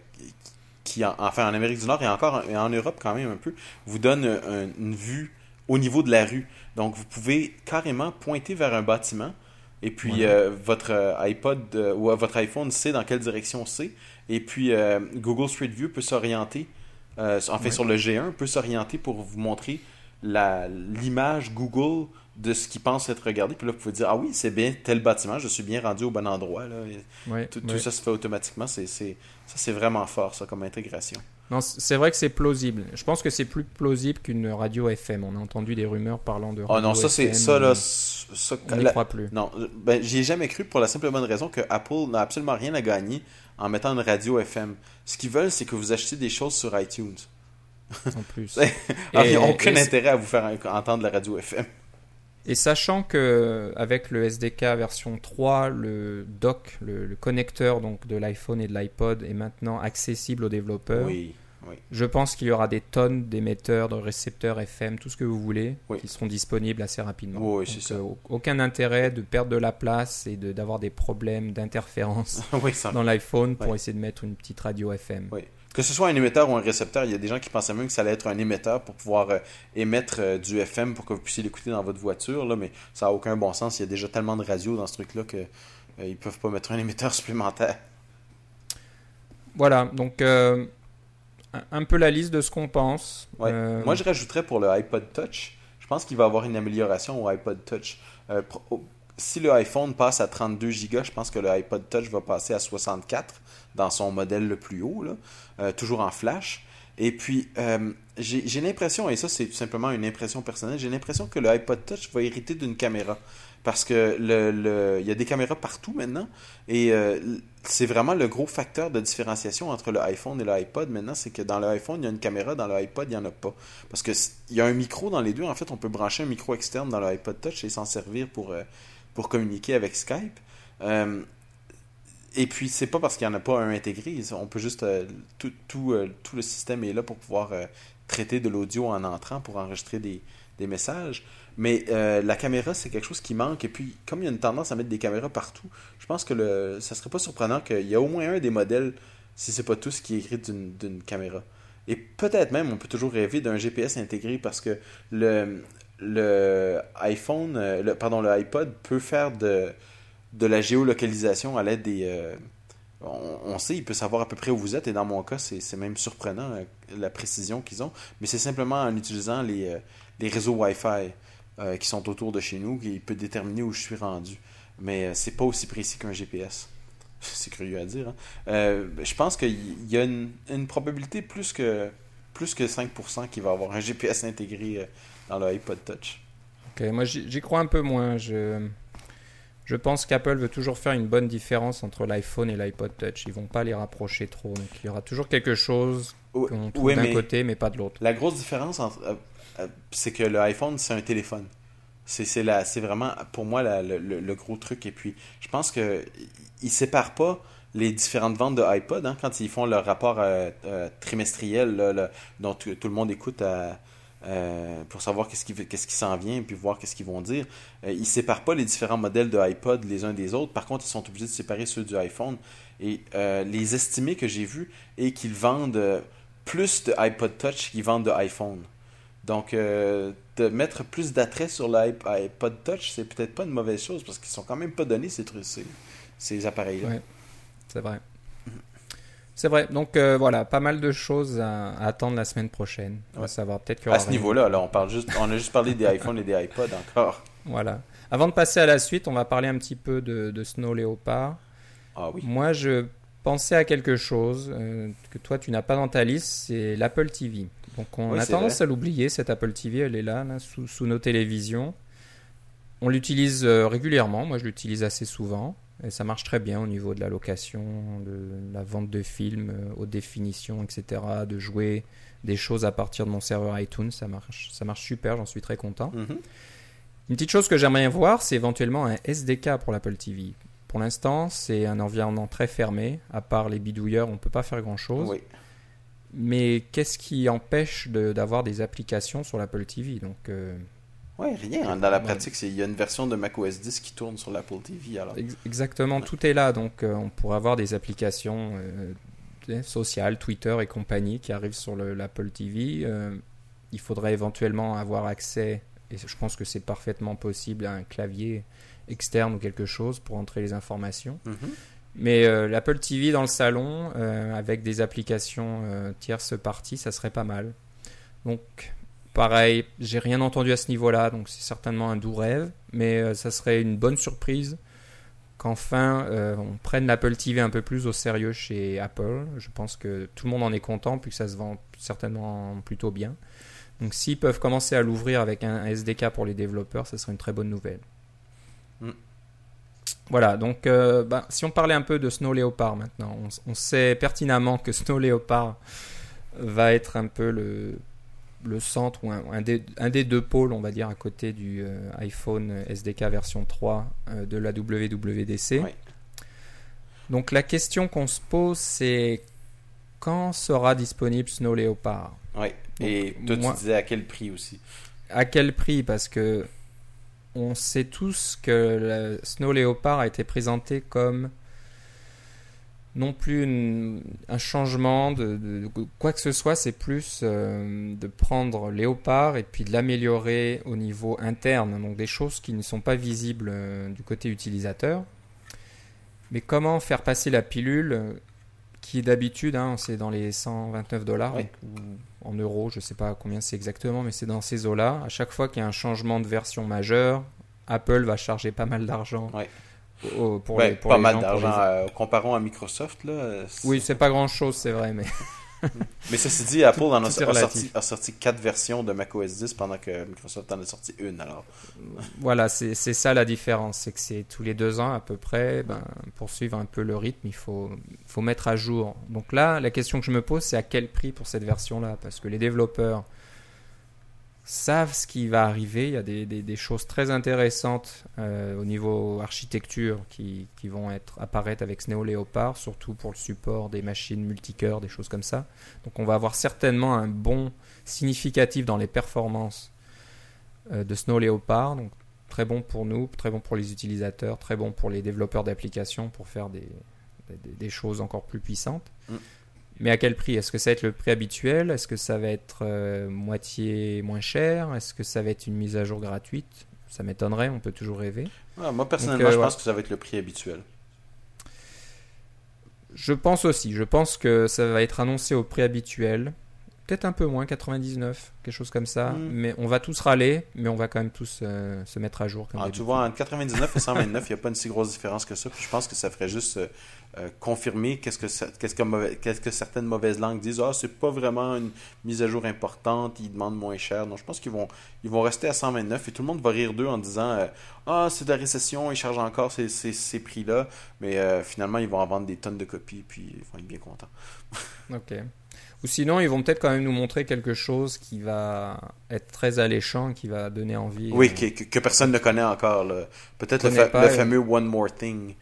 qui en, enfin en Amérique du Nord et encore en, et en Europe quand même un peu, vous donne un- une vue au niveau de la rue. Donc vous pouvez carrément pointer vers un bâtiment et puis euh, votre euh, iPod euh, ou votre iPhone sait dans quelle direction c'est et puis euh, Google Street View peut s'orienter, en fait Ouais. sur le G1 peut s'orienter pour vous montrer l'image Google de ce qui pense être regardé. Puis là, vous pouvez dire, ah oui, c'est bien tel bâtiment, je suis bien rendu au bon endroit. Là. Ouais, Tout, ça se fait automatiquement. C'est, c'est, ça, c'est vraiment fort, ça, comme intégration. Non, c'est vrai que c'est plausible. Je pense que c'est plus plausible qu'une radio FM. On a entendu des rumeurs parlant de. Oh radio non, ça, c'est, ça, là, c- ça, On n'y croit plus. non, ben, j'y ai jamais cru pour la simple et bonne raison que Apple n'a absolument rien à gagner en mettant une radio FM. Ce qu'ils veulent, c'est que vous achetiez des choses sur iTunes. En plus. Alors, ils Et- n'ont aucun intérêt à vous faire entendre la radio FM. Et sachant que avec le SDK version 3, le dock, le, le connecteur donc de l'iPhone et de l'iPod est maintenant accessible aux développeurs. Oui, oui. Je pense qu'il y aura des tonnes d'émetteurs, de récepteurs FM, tout ce que vous voulez, Oui. qui seront disponibles assez rapidement. Oui, c'est ça. euh, aucun intérêt de perdre de la place et de- d'avoir des problèmes d'interférence dans l'iPhone pour essayer de mettre une petite radio FM. Oui. Que ce soit un émetteur ou un récepteur, il y a des gens qui pensaient même que ça allait être un émetteur pour pouvoir euh, émettre euh, du FM pour que vous puissiez l'écouter dans votre voiture, là, mais ça n'a aucun bon sens. Il y a déjà tellement de radios dans ce truc-là qu'ils ne peuvent pas mettre un émetteur supplémentaire. Voilà, donc euh, un, peu la liste de ce qu'on pense. Ouais. Euh, Moi, je rajouterais pour le iPod Touch, je pense qu'il va y avoir une amélioration au iPod Touch. Euh, pro- si le iPhone passe à 32 Go, je pense que le iPod Touch va passer à 64 dans son modèle le plus haut, euh, toujours en flash. Et puis, euh, j'ai l'impression, et ça c'est tout simplement une impression personnelle, j'ai l'impression que le iPod Touch va hériter d'une caméra. Parce que le, le- il y a des caméras partout maintenant. Et euh, c'est vraiment le gros facteur de différenciation entre le iPhone et l'iPod maintenant, c'est que dans l'iPhone, il y a une caméra, dans l'iPod, il n'y en a pas. Parce que c- il y a un micro dans les deux. En fait, on peut brancher un micro externe dans l'iPod Touch et s'en servir pour, pour communiquer avec Skype. Euh, et puis, c'est pas parce qu'il n'y en a pas un intégré. On peut juste. euh, tout, tout, euh, tout le système est là pour pouvoir traiter de l'audio en entrant pour enregistrer des, des messages. Mais la caméra, c'est quelque chose qui manque. Et puis, comme il y a une tendance à mettre des caméras partout, je pense que le, ça serait pas surprenant qu'il y a au moins un des modèles, si c'est pas tous, qui est écrit d'une caméra. Et peut-être même, on peut toujours rêver d'un GPS intégré parce que le, le iPhone, euh, le, pardon, le iPod peut faire de, de la géolocalisation à l'aide des. euh, on, sait, il peut savoir à peu près où vous êtes, et dans mon cas, c'est même surprenant euh, la précision qu'ils ont. Mais c'est simplement en utilisant les, les réseaux Wi-Fi qui sont autour de chez nous qu'il peut déterminer où je suis rendu. Mais c'est pas aussi précis qu'un GPS. C'est curieux à dire. hein. Je pense qu'il y a une, une probabilité plus que, plus que 5% qu'il va avoir un GPS intégré euh, dans le iPod Touch. Ok, moi j'y crois un peu moins. Je, je pense qu'Apple veut toujours faire une bonne différence entre l'iPhone et l'iPod Touch. Ils vont pas les rapprocher trop. Donc il y aura toujours quelque chose Oui, qu'on trouve oui, d'un côté mais pas de l'autre. La grosse différence, euh, euh, c'est que le iPhone, c'est un téléphone. C'est vraiment, pour moi, la- le, le- le gros truc. Et puis, je pense que ils séparent pas les différentes ventes de iPod hein, quand ils font leur rapport euh, euh, trimestriel dont tout, le monde écoute euh, pour savoir qu'est-ce qui, qu'est-ce qui s'en vient puis voir qu'est-ce qu'ils vont dire. Ils séparent pas les différents modèles de iPod les uns des autres. Par contre, ils sont obligés de séparer ceux du iPhone. Et les estimés que j'ai vus et qu'ils vendent plus de iPod Touch qu'ils vendent de iPhone. Donc, de mettre plus d'attrait sur l'iPod Touch, c'est peut-être pas une mauvaise chose parce qu'ils sont quand même pas donnés ces, trucs, ces, ces appareils-là. C'est vrai. C'est vrai. Donc euh, voilà, pas mal de choses à, à attendre la semaine prochaine. On va savoir peut-être À ce niveau-là, là, on, parle juste, on a juste parlé des iPhones et des iPods encore. Voilà. Avant de passer à la suite, on va parler un petit peu de, de Snow Leopard. Ah oui. Moi, je pensais à quelque chose euh, que toi, tu n'as pas dans ta liste, c'est l'Apple TV. Donc, on Oui, a tendance vrai. à l'oublier, cette Apple TV, elle est là, là, sous, sous nos télévisions. On l'utilise euh, régulièrement, moi je l'utilise assez souvent, et ça marche très bien au niveau de la location, de la vente de films, euh, haute définition, etc., de jouer des choses à partir de mon serveur iTunes, ça marche, ça marche super, j'en suis très content. Mhm. Une petite chose que j'aimerais voir, c'est éventuellement un SDK pour l'Apple TV. Pour l'instant, c'est un environnement très fermé. À part les bidouilleurs, on ne peut pas faire grand-chose. Oui. Mais qu'est-ce qui empêche de- d'avoir des applications sur l'Apple TV Donc, euh, Ouais, rien. Dans la pratique, il y a une version de macOS 10 qui tourne sur l'Apple TV. Alors. exactement, tout est là. Donc, euh, on pourrait avoir des applications euh, sociales, Twitter et compagnie qui arrivent sur le- l'Apple TV. Euh, il faudrait éventuellement avoir accès, et je pense que c'est parfaitement possible, à un clavier externe ou quelque chose pour entrer les informations. Mhm. Mais l'Apple TV dans le salon, avec des applications tierces parties, ça serait pas mal. Donc, pareil, j'ai rien entendu à ce niveau-là, donc c'est certainement un doux rêve, mais euh, ça serait une bonne surprise qu'enfin euh, on prenne l'Apple TV un peu plus au sérieux chez Apple. Je pense que tout le monde en est content, puis que ça se vend certainement plutôt bien. Donc, s'ils peuvent commencer à l'ouvrir avec un, un SDK pour les développeurs, ça serait une très bonne nouvelle. Mm. Voilà, donc euh, bah, si on parlait un peu de Snow Leopard maintenant, on, on sait pertinemment que Snow Leopard va être un peu le, le centre ou un, un des, un des deux pôles, on va dire, à côté du euh, iPhone SDK version 3 euh, de la WWDC. Donc la question qu'on se pose, c'est quand sera disponible Snow Leopard? Ouais. Et Donc, toi, moi- tu disais à quel prix aussi? À quel prix? Parce que on sait tous que Snow Leopard a été présenté comme non plus une- un changement de, de- de quoi que ce soit, c'est plus euh, de prendre Léopard et puis de l'améliorer au niveau interne, donc des choses qui ne sont pas visibles euh, du côté utilisateur. Mais comment faire passer la pilule euh, qui d'habitude, hein, c'est dans les 129 dollars Oui. ou en euros, je sais pas combien c'est exactement, mais c'est dans ces eaux-là. À chaque fois qu'il y a un changement de version majeur, Apple va charger pas mal d'argent. Pour Ouais, les, pour Pas les mal d'argent. les- euh, comparons à Microsoft. Là, Oui, c'est pas grand-chose, c'est vrai, mais Mais ceci dit, Apple en a, sorti, a sorti quatre versions de macOS 10 pendant que Microsoft en a sorti une. Alors, voilà, c'est c'est ça la différence, c'est que c'est tous les deux ans à peu près, ben, pour suivre un peu le rythme, il faut, faut mettre à jour. Donc là, la question que je me pose, c'est à quel prix pour cette version-là? Parce que les développeurs savent ce qui va arriver, il y a des, choses très intéressantes euh, au niveau architecture qui, vont être, apparaître avec Snow Leopard, surtout pour le support des machines multicœurs, des choses comme ça. Donc on va avoir certainement un bon significatif dans les performances euh, de Snow Leopard. Donc très bon pour nous, très bon pour les utilisateurs, très bon pour les développeurs d'applications pour faire des choses encore plus puissantes. Mm. Mais à quel prix? Est-ce que ça va être le prix habituel? Est-ce que ça va être euh, moitié moins cher? Est-ce que ça va être une mise à jour gratuite? Ça m'étonnerait, on peut toujours rêver. Ouais, moi, personnellement, Donc, euh, je ouais. pense que ça va être le prix habituel. Je pense aussi, je pense que ça va être annoncé au prix habituel. Peut-être un peu moins, 99, quelque chose comme ça. Mm. Mais on va tous râler, mais on va quand même tous euh, se mettre à jour. Comme Ah, tu vois, entre 99 et 129, il n'y a pas une si grosse différence que ça. Puis je pense que ça ferait juste euh, euh, confirmer qu'est-ce que, ça- qu'est-ce, que mauvais- qu'est-ce que certaines mauvaises langues disent. Ah, c'est pas vraiment une mise à jour importante, ils demandent moins cher. Donc je pense qu'ils vont, ils vont rester à 129 et tout le monde va rire d'eux en disant euh, Ah, c'est de la récession, ils chargent encore ces, ces, ces prix-là. Mais euh, finalement, ils vont en vendre des tonnes de copies puis ils vont être bien contents. Ok. Ou sinon, ils vont peut-être quand même nous montrer quelque chose qui va être très alléchant, qui va donner envie. Oui, euh, que, que- personne ne connaît encore. Peut-être le, fa- et- fameux One More Thing.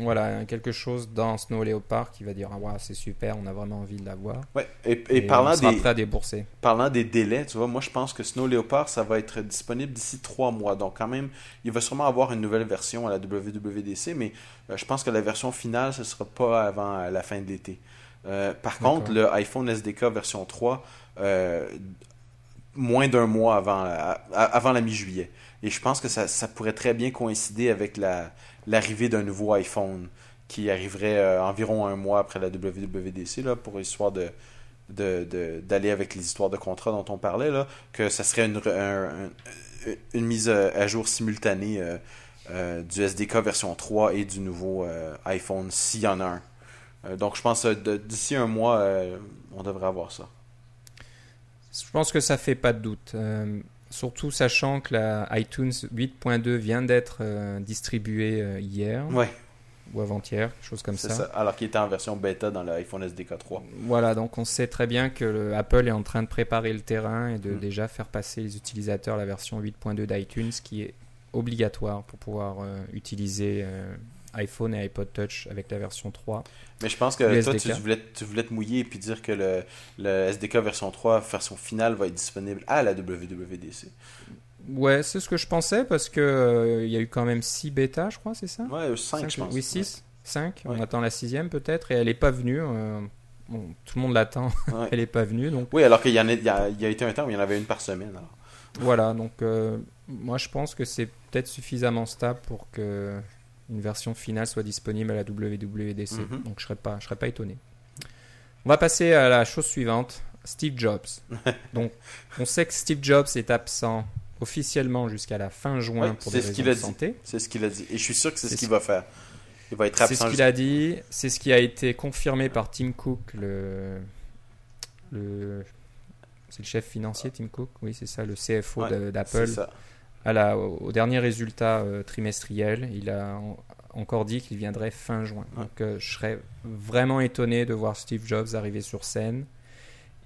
Voilà, quelque chose dans Snow Leopard qui va dire Ah, ouais, c'est super, on a vraiment envie de l'avoir. Ouais. Et, et Et parlant on sera des. prêt à débourser. Parlant des délais, tu vois, moi je pense que Snow Leopard, ça va être disponible d'ici trois mois. Donc quand même, il va sûrement avoir une nouvelle version à la WWDC, mais euh, je pense que la version finale, ce sera pas avant euh, la fin de l'été. Euh, par contre, le iPhone SDK version 3, euh, moins d'un mois avant, avant la mi-juillet. Et je pense que ça, ça, pourrait très bien coïncider avec la, l'arrivée d'un nouveau iPhone qui arriverait euh, environ un mois après la WWDC, là, pour histoire de, de, d'aller avec les histoires de contrat dont on parlait, là, que ça serait une, une mise à jour simultanée du SDK version 3 et du nouveau iPhone, s'il y en a un. Euh, donc, je pense que euh, d'ici un mois, euh, on devrait avoir ça. Je pense que ça fait pas de doute. surtout sachant que la iTunes 8.2 vient d'être distribuée hier. Ou avant-hier, quelque chose comme ça. ça. Alors qu'il était en version bêta dans l'iPhone SDK 3. Voilà, donc on sait très bien que Apple est en train de préparer le terrain et de mm. déjà faire passer les utilisateurs la version 8.2 d'iTunes qui est obligatoire pour pouvoir utiliser iPhone et iPod Touch avec la version 3. Mais je pense que toi, tu voulais, tu voulais te mouiller et puis dire que le, le, SDK version 3, version finale, va être disponible à la WWDC. Ouais, c'est ce que je pensais parce que euh, il y a eu quand même 6 bêtas, je crois, c'est ça? Ouais, 5, je pense. Oui, 6 5 On attend la sixième peut-être et elle n'est pas venue. Euh, tout le monde l'attend. elle n'est pas venue. Donc... Oui, alors qu'il y, en a, il y, a, il y a été un temps où il y en avait une par semaine. Voilà, donc euh, moi je pense que c'est peut-être suffisamment stable pour que une version finale soit disponible à la WWDC. Mhm. Donc je serais pas, je serais pas étonné. On va passer à la chose suivante. Steve Jobs. Donc on sait que Steve Jobs est absent officiellement jusqu'à la fin juin pour des raisons de santé. C'est ce qu'il a dit. Et je suis sûr que c'est ce qu'il va faire. Il va être absent. C'est ce qu'il a dit. C'est ce qui a été confirmé par Tim Cook, le, le c'est le chef financier, Tim Cook? Oui, c'est ça, le CFO d'Apple au dernier résultat euh, trimestriel, il a encore dit qu'il viendrait fin juin. Donc euh, je serais vraiment étonné de voir Steve Jobs arriver sur scène.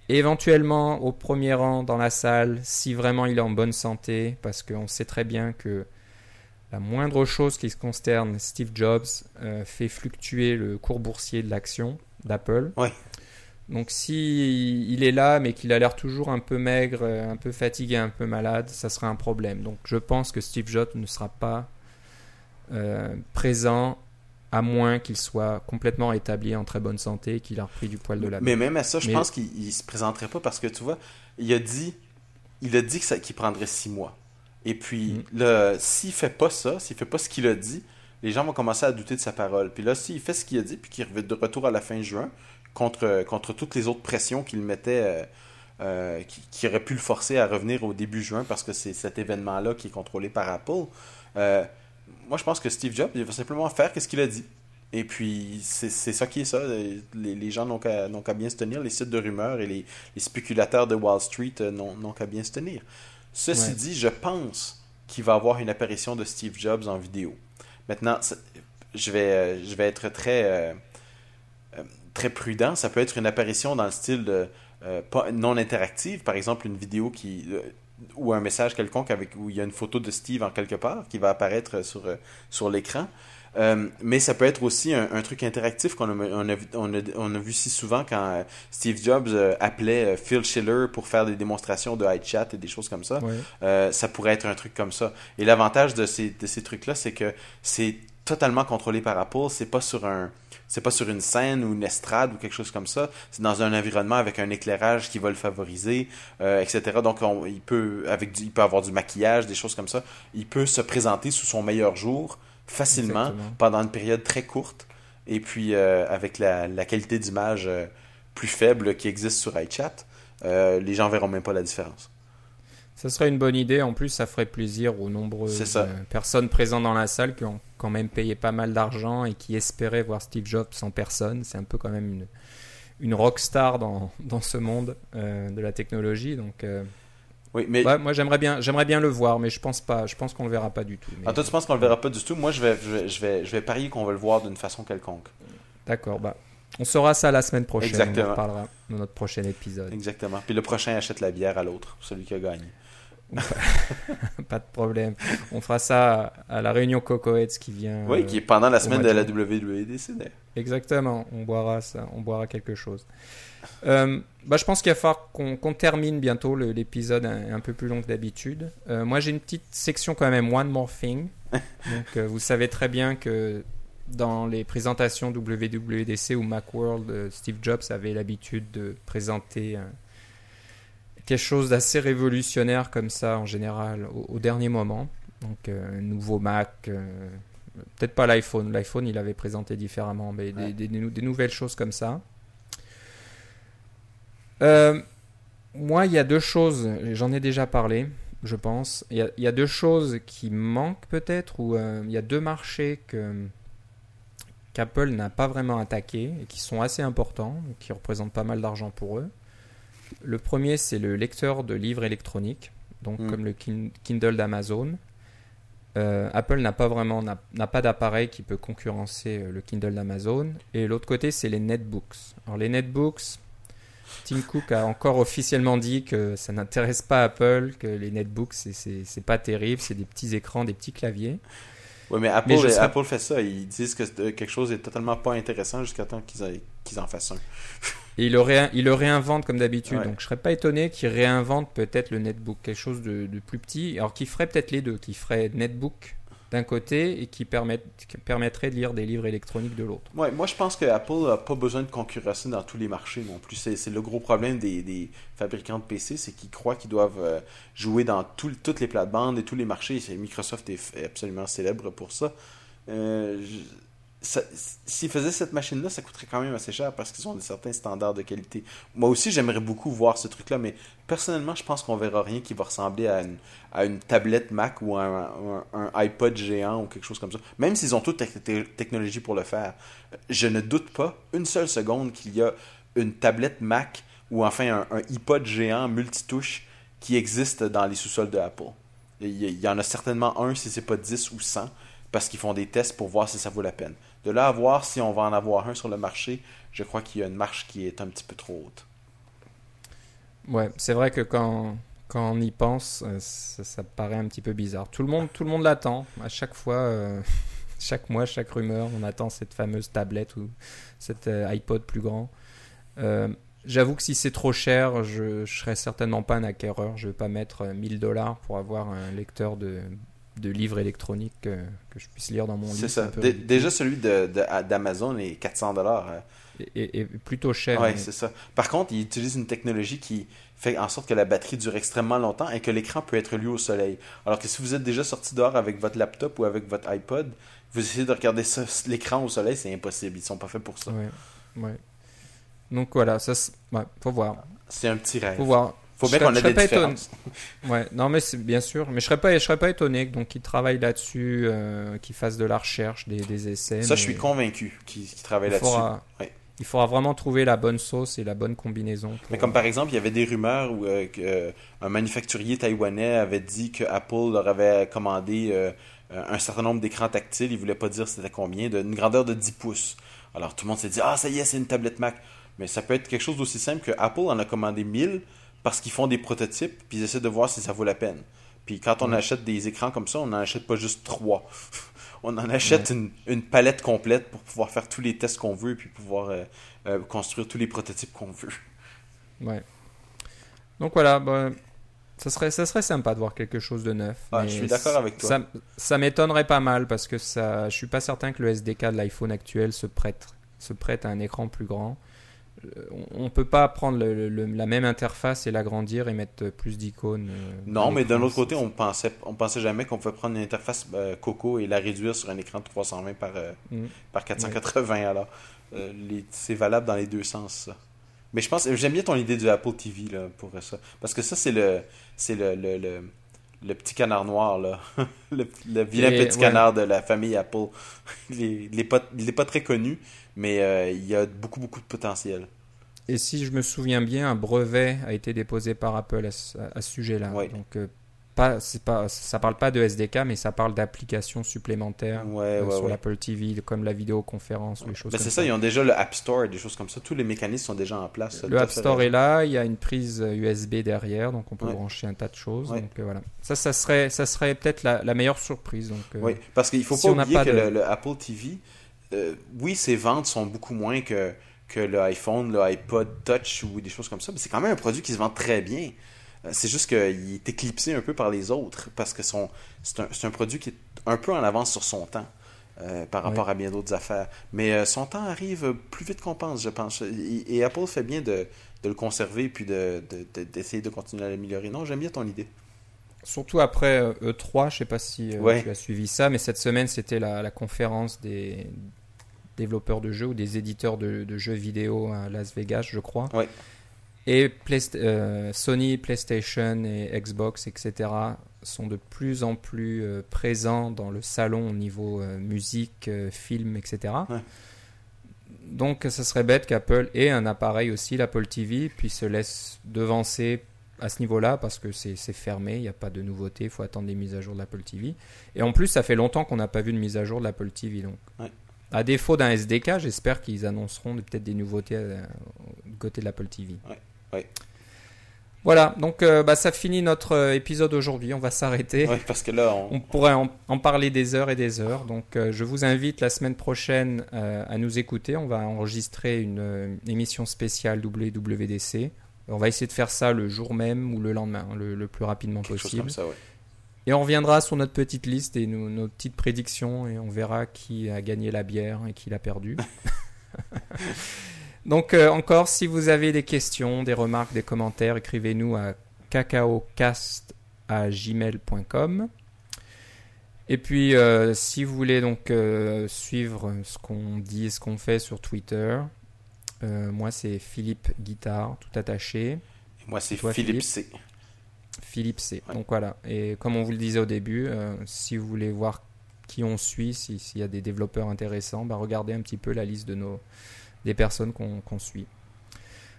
Éventuellement au premier rang dans la salle, si vraiment il est en bonne santé, parce qu'on sait très bien que la moindre chose qui concerne Steve Jobs euh, fait fluctuer le cours boursier de l'action d'Apple. Donc si il est là mais qu'il a l'air toujours un peu maigre, un peu fatigué, un peu malade, ça serait un problème. Donc je pense que Steve Jobs ne sera pas euh, présent à moins qu'il soit complètement établi en très bonne santé et qu'il a repris du poil de la Mais même à ça, je pense qu'il ne se présenterait pas parce que tu vois, il a dit, il a dit qu'il prendrait six mois. Et puis, mm. s'il fait pas ça, s'il fait pas ce qu'il a dit, les gens vont commencer à douter de sa parole. Puis là, s'il fait ce qu'il a dit, puis qu'il revient de retour à la fin juin, contre, contre toutes les autres pressions qu'il mettait, euh, euh, qui, auraient pu le forcer à revenir au début juin parce que c'est cet événement-là qui est contrôlé par Apple. Euh, moi, je pense que Steve Jobs, il va simplement faire ce qu'il a dit. Et puis, c'est ça qui est ça. Les, gens n'ont qu'à bien se tenir. Les sites de rumeurs et les, spéculateurs de Wall Street n'ont qu'à bien se tenir. Ceci dit, je pense qu'il va y avoir une apparition de Steve Jobs en vidéo. Maintenant, je vais, je vais être très très prudent. Ça peut être une apparition dans le style de, euh, non interactive, par exemple une vidéo qui euh, ou un message quelconque avec où il y a une photo de Steve en quelque part qui va apparaître sur, euh, sur l'écran. mais ça peut être aussi un, truc interactif qu'on a, on a, on, a, on a, vu si souvent quand Steve Jobs appelait Phil Schiller pour faire des démonstrations de iChat et des choses comme ça. ça pourrait être un truc comme ça. Et l'avantage de ces, de ces trucs-là, c'est que c'est totalement contrôlé par Apple. C'est pas sur un c'est pas sur une scène ou une estrade ou quelque chose comme ça. C'est dans un environnement avec un éclairage qui va le favoriser, euh, etc. Donc il peut avec il peut avoir du maquillage, des choses comme ça. Il peut se présenter sous son meilleur jour facilement pendant une période très courte. Et puis euh, avec la, qualité d'image euh, plus faible qui existe sur iChat, les gens verront même pas la différence. Ça serait une bonne idée. En plus, ça ferait plaisir aux nombreuses personnes présentes dans la salle qui ont quand même payé pas mal d'argent et qui espéraient voir Steve Jobs en personne. C'est un peu quand même une, une rock star dans, dans ce monde euh, de la technologie. Donc, euh, oui, mais moi j'aimerais bien, j'aimerais bien le voir, mais je pense pas. Je pense qu'on le verra pas du tout. Ah, toi, tu penses qu'on le verra pas du tout? Moi, je vais, je vais, je vais, parier qu'on va le voir d'une façon quelconque. D'accord, bah. On saura ça la semaine prochaine. Exactement. On en parlera dans notre prochain épisode. Exactement. Puis le prochain achète la bière à l'autre, celui qui a gagné. pas de problème. On fera ça à la réunion Cocoheads qui vient. Oui, qui est pendant la semaine de la WWDC. Exactement. On boira ça. On boira quelque chose. Euh, bah, je pense qu'il va falloir qu'on termine bientôt l'épisode un, un, peu plus long que d'habitude. Euh, moi, j'ai une petite section quand même, One More Thing. Donc, euh, vous savez très bien que dans les présentations WWDC ou Macworld, Steve Jobs avait l'habitude de présenter quelque chose d'assez révolutionnaire comme ça en général au, dernier moment. Donc, un nouveau Mac, peut-être pas l'iPhone. L'iPhone, il avait présenté différemment, mais des, des, nouvelles choses comme ça. moi, il y a deux choses, j'en ai déjà parlé je pense. Il y, a, deux choses qui manquent peut-être, ou euh, il y a deux marchés que qu'Apple n'a pas vraiment attaqué et qui sont assez importants, qui représentent pas mal d'argent pour eux. Le premier, c'est le lecteur de livres électroniques, donc mm. comme le Kindle d'Amazon. Euh, Apple n'a pas vraiment n'a pas d'appareil qui peut concurrencer euh, le Kindle d'Amazon. Et l'autre côté, c'est les netbooks. Alors les netbooks, Tim Cook a encore officiellement dit que ça n'intéresse pas Apple, que les netbooks, c'est pas terrible, c'est des petits écrans, des petits claviers. Oui, mais Apple, Apple fait ça. Ils disent que quelque chose est totalement pas intéressant jusqu'à temps qu'ils en fassent un. Et ils le, le réinventent comme d'habitude. Donc je serais pas étonné qu'ils réinventent peut-être le netbook, quelque chose de, de plus petit. Alors qui ferait peut-être les deux, qui ferait netbook d'un côté et qui, permettrait de lire des livres électroniques de l'autre. Ouais, moi je pense que Apple n'a pas besoin de concurrencer dans tous les marchés non plus. C'est le gros problème des, fabricants de PC, c'est qu'ils croient qu'ils doivent euh, jouer dans toutes les plates-bandes et tous les marchés. Microsoft est absolument célèbre pour ça. Euh, s'ils faisaient cette machine-là, ça coûterait quand même assez cher parce qu'ils ont certains standards de qualité. Moi aussi, j'aimerais beaucoup voir ce truc-là, mais personnellement, je pense qu'on verra rien qui va ressembler à une, à une tablette Mac ou un, un, iPod géant ou quelque chose comme ça. Même s'ils ont toute la technologie pour le faire, je ne doute pas une seule seconde qu'il y a une tablette Mac ou enfin un, iPod géant multitouche qui existe dans les sous-sols de Apple. Il y, en a certainement un, si c'est pas 10 ou 100, parce qu'ils font des tests pour voir si ça vaut la peine. De là à voir si on va en avoir un sur le marché, je crois qu'il y a une marche qui est un petit peu trop haute. Ouais, c'est vrai que quand, on y pense, euh, ça, paraît un petit peu bizarre. Tout le monde, tout le monde l'attend. À chaque fois, euh, chaque mois, chaque rumeur, on attend cette fameuse tablette ou cet euh, iPod plus grand. J'avoue que si c'est trop cher, je ne serais certainement pas un acquéreur. Je ne vais pas mettre 1000 dollars pour avoir un lecteur de de livres électroniques que, je puisse lire dans mon lit. C'est ça. déjà, celui d'Amazon de, est 400 dollars. Hein. Et, plutôt cher. Oui, c'est ça. Par contre, il utilise une technologie qui fait en sorte que la batterie dure extrêmement longtemps et que l'écran peut être lu au soleil. Alors que si vous êtes déjà sorti dehors avec votre laptop ou avec votre iPod, vous essayez de regarder l'écran au soleil, c'est impossible. Ils sont pas faits pour ça. Ouais, ouais. Donc voilà, ça, ouais, faut voir. C'est un petit rêve. Faut voir. Faut bien qu'on ait des différences. Ouais, non, mais c'est bien sûr. Mais je serais pas, je serais pas étonné donc qu'ils travaillent là-dessus, euh, qu'ils fassent de la recherche, des, des essais. Ça, je suis convaincu qu'ils travaillent là-dessus. Il faudra vraiment trouver la bonne sauce et la bonne combinaison. Mais comme par exemple, il y avait des rumeurs où euh, euh, un manufacturier taïwanais avait dit que Apple leur avait commandé un certain nombre d'écrans tactiles. Il voulait pas dire c'était combien, d'une grandeur de 10 pouces. Alors tout le monde s'est dit ah ça y est, c'est une tablette Mac. Mais ça peut être quelque chose d'aussi simple que Apple en a commandé 1000 parce qu'ils font des prototypes, puis ils essaient de voir si ça vaut la peine. Puis quand on achète des écrans comme ça, on n'en achète pas juste trois. on en achète une, palette complète pour pouvoir faire tous les tests qu'on veut, puis pouvoir euh, euh, construire tous les prototypes qu'on veut. Ouais. Donc voilà, ben, ça, serait, ça serait sympa de voir quelque chose de neuf. Ah, je suis d'accord avec toi. Ça, ça m'étonnerait pas mal parce que ça, je suis pas certain que le SDK de l'iPhone actuel se prête, se prête à un écran plus grand on ne peut pas prendre la même interface et l'agrandir et mettre plus d'icônes. Euh, non, mais d'un autre côté, on pensait, on pensait jamais qu'on pouvait prendre une interface euh, Coco et la réduire sur un écran de 320 par, euh, mm. par 480. Alors, c'est valable dans les deux sens. Mais je pense, j'aime bien ton idée du Apple TV là, pour ça, parce que ça c'est le, c'est le, le, petit canard noir là, le, vilain petit canard de la famille Apple. il n'est pas, pas très connu mais euh, il y a beaucoup, beaucoup de potentiel. Et si je me souviens bien, un brevet a été déposé par Apple à ce, sujet-là. Donc, euh, pas, pas, ça parle pas de SDK, mais ça parle d'applications supplémentaires euh, sur l'Apple TV, comme la vidéoconférence ou les choses ben, C'est ça, ils ont déjà le App Store et des choses comme ça. Tous les mécanismes sont déjà en place. Le App Store est là, il y a une prise USB derrière, donc on peut brancher un tas de choses. Donc, voilà. Ça, ça serait, ça serait peut-être la, meilleure surprise. Donc, oui, parce qu'il faut pas oublier que le, Apple TV euh, oui, ses ventes sont beaucoup moins que, que le iPhone, le iPod Touch ou des choses comme ça, mais c'est quand même un produit qui se vend très bien. Euh, c'est juste qu'il est éclipsé un peu par les autres parce que c'est un, un, produit qui est un peu en avance sur son temps. euh, par rapport à bien d'autres affaires. Mais euh, son temps arrive plus vite qu'on pense, je pense. Et, Apple fait bien de, le conserver puis d'essayer de, de, continuer à l'améliorer. Non, j'aime bien ton idée. Surtout après E3, je sais pas si tu as suivi ça, mais cette semaine c'était la, conférence des développeurs de jeux ou des éditeurs de, jeux vidéo à Las Vegas, je crois. Ouais. Et euh, Sony, PlayStation et Xbox, etc., sont de plus en plus euh, présents dans le salon au niveau euh, musique, film, etc. Donc, ce serait bête qu'Apple ait un appareil aussi, l'Apple TV, puis se laisse devancer à ce niveau-là parce que c'est fermé, il n'y a pas de nouveautés, il faut attendre des mises à jour de l'Apple TV. Et en plus, ça fait longtemps qu'on n'a pas vu de mise à jour de l'Apple TV. Donc, à défaut d'un SDK, j'espère qu'ils annonceront peut-être des nouveautés du côté de l'Apple TV. Voilà, donc euh, bah, ça finit notre euh, épisode aujourd'hui. On va s'arrêter. parce que là, on, pourrait en, parler des heures et des heures. Donc, euh, je vous invite la semaine prochaine à nous écouter. On va enregistrer une, émission spéciale WWDC. On va essayer de faire ça le jour même ou le lendemain, le, plus rapidement possible. Et on reviendra sur notre petite liste et nos petites prédictions et on verra qui a gagné la bière et qui l'a perdu. Donc euh, encore, si vous avez des questions, des remarques, des commentaires, écrivez-nous à cacaocast@gmail.com. Et puis, euh, si vous voulez donc euh, suivre ce qu'on dit, ce qu'on fait sur Twitter, moi c'est Philippe Guitare, tout attaché. moi c'est Philippe, C. Philippe C. Donc voilà. Et comme on vous le disait au début, si vous voulez voir qui on suit, s'il y a des développeurs intéressants, bah, regardez un petit peu la liste de nos des personnes qu'on suit.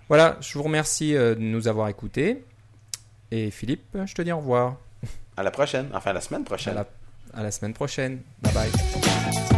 Voilà, je vous remercie euh, de nous avoir écoutés. Et Philippe, je te dis au revoir. À la prochaine, enfin la semaine prochaine. À la, à la semaine prochaine. Bye bye.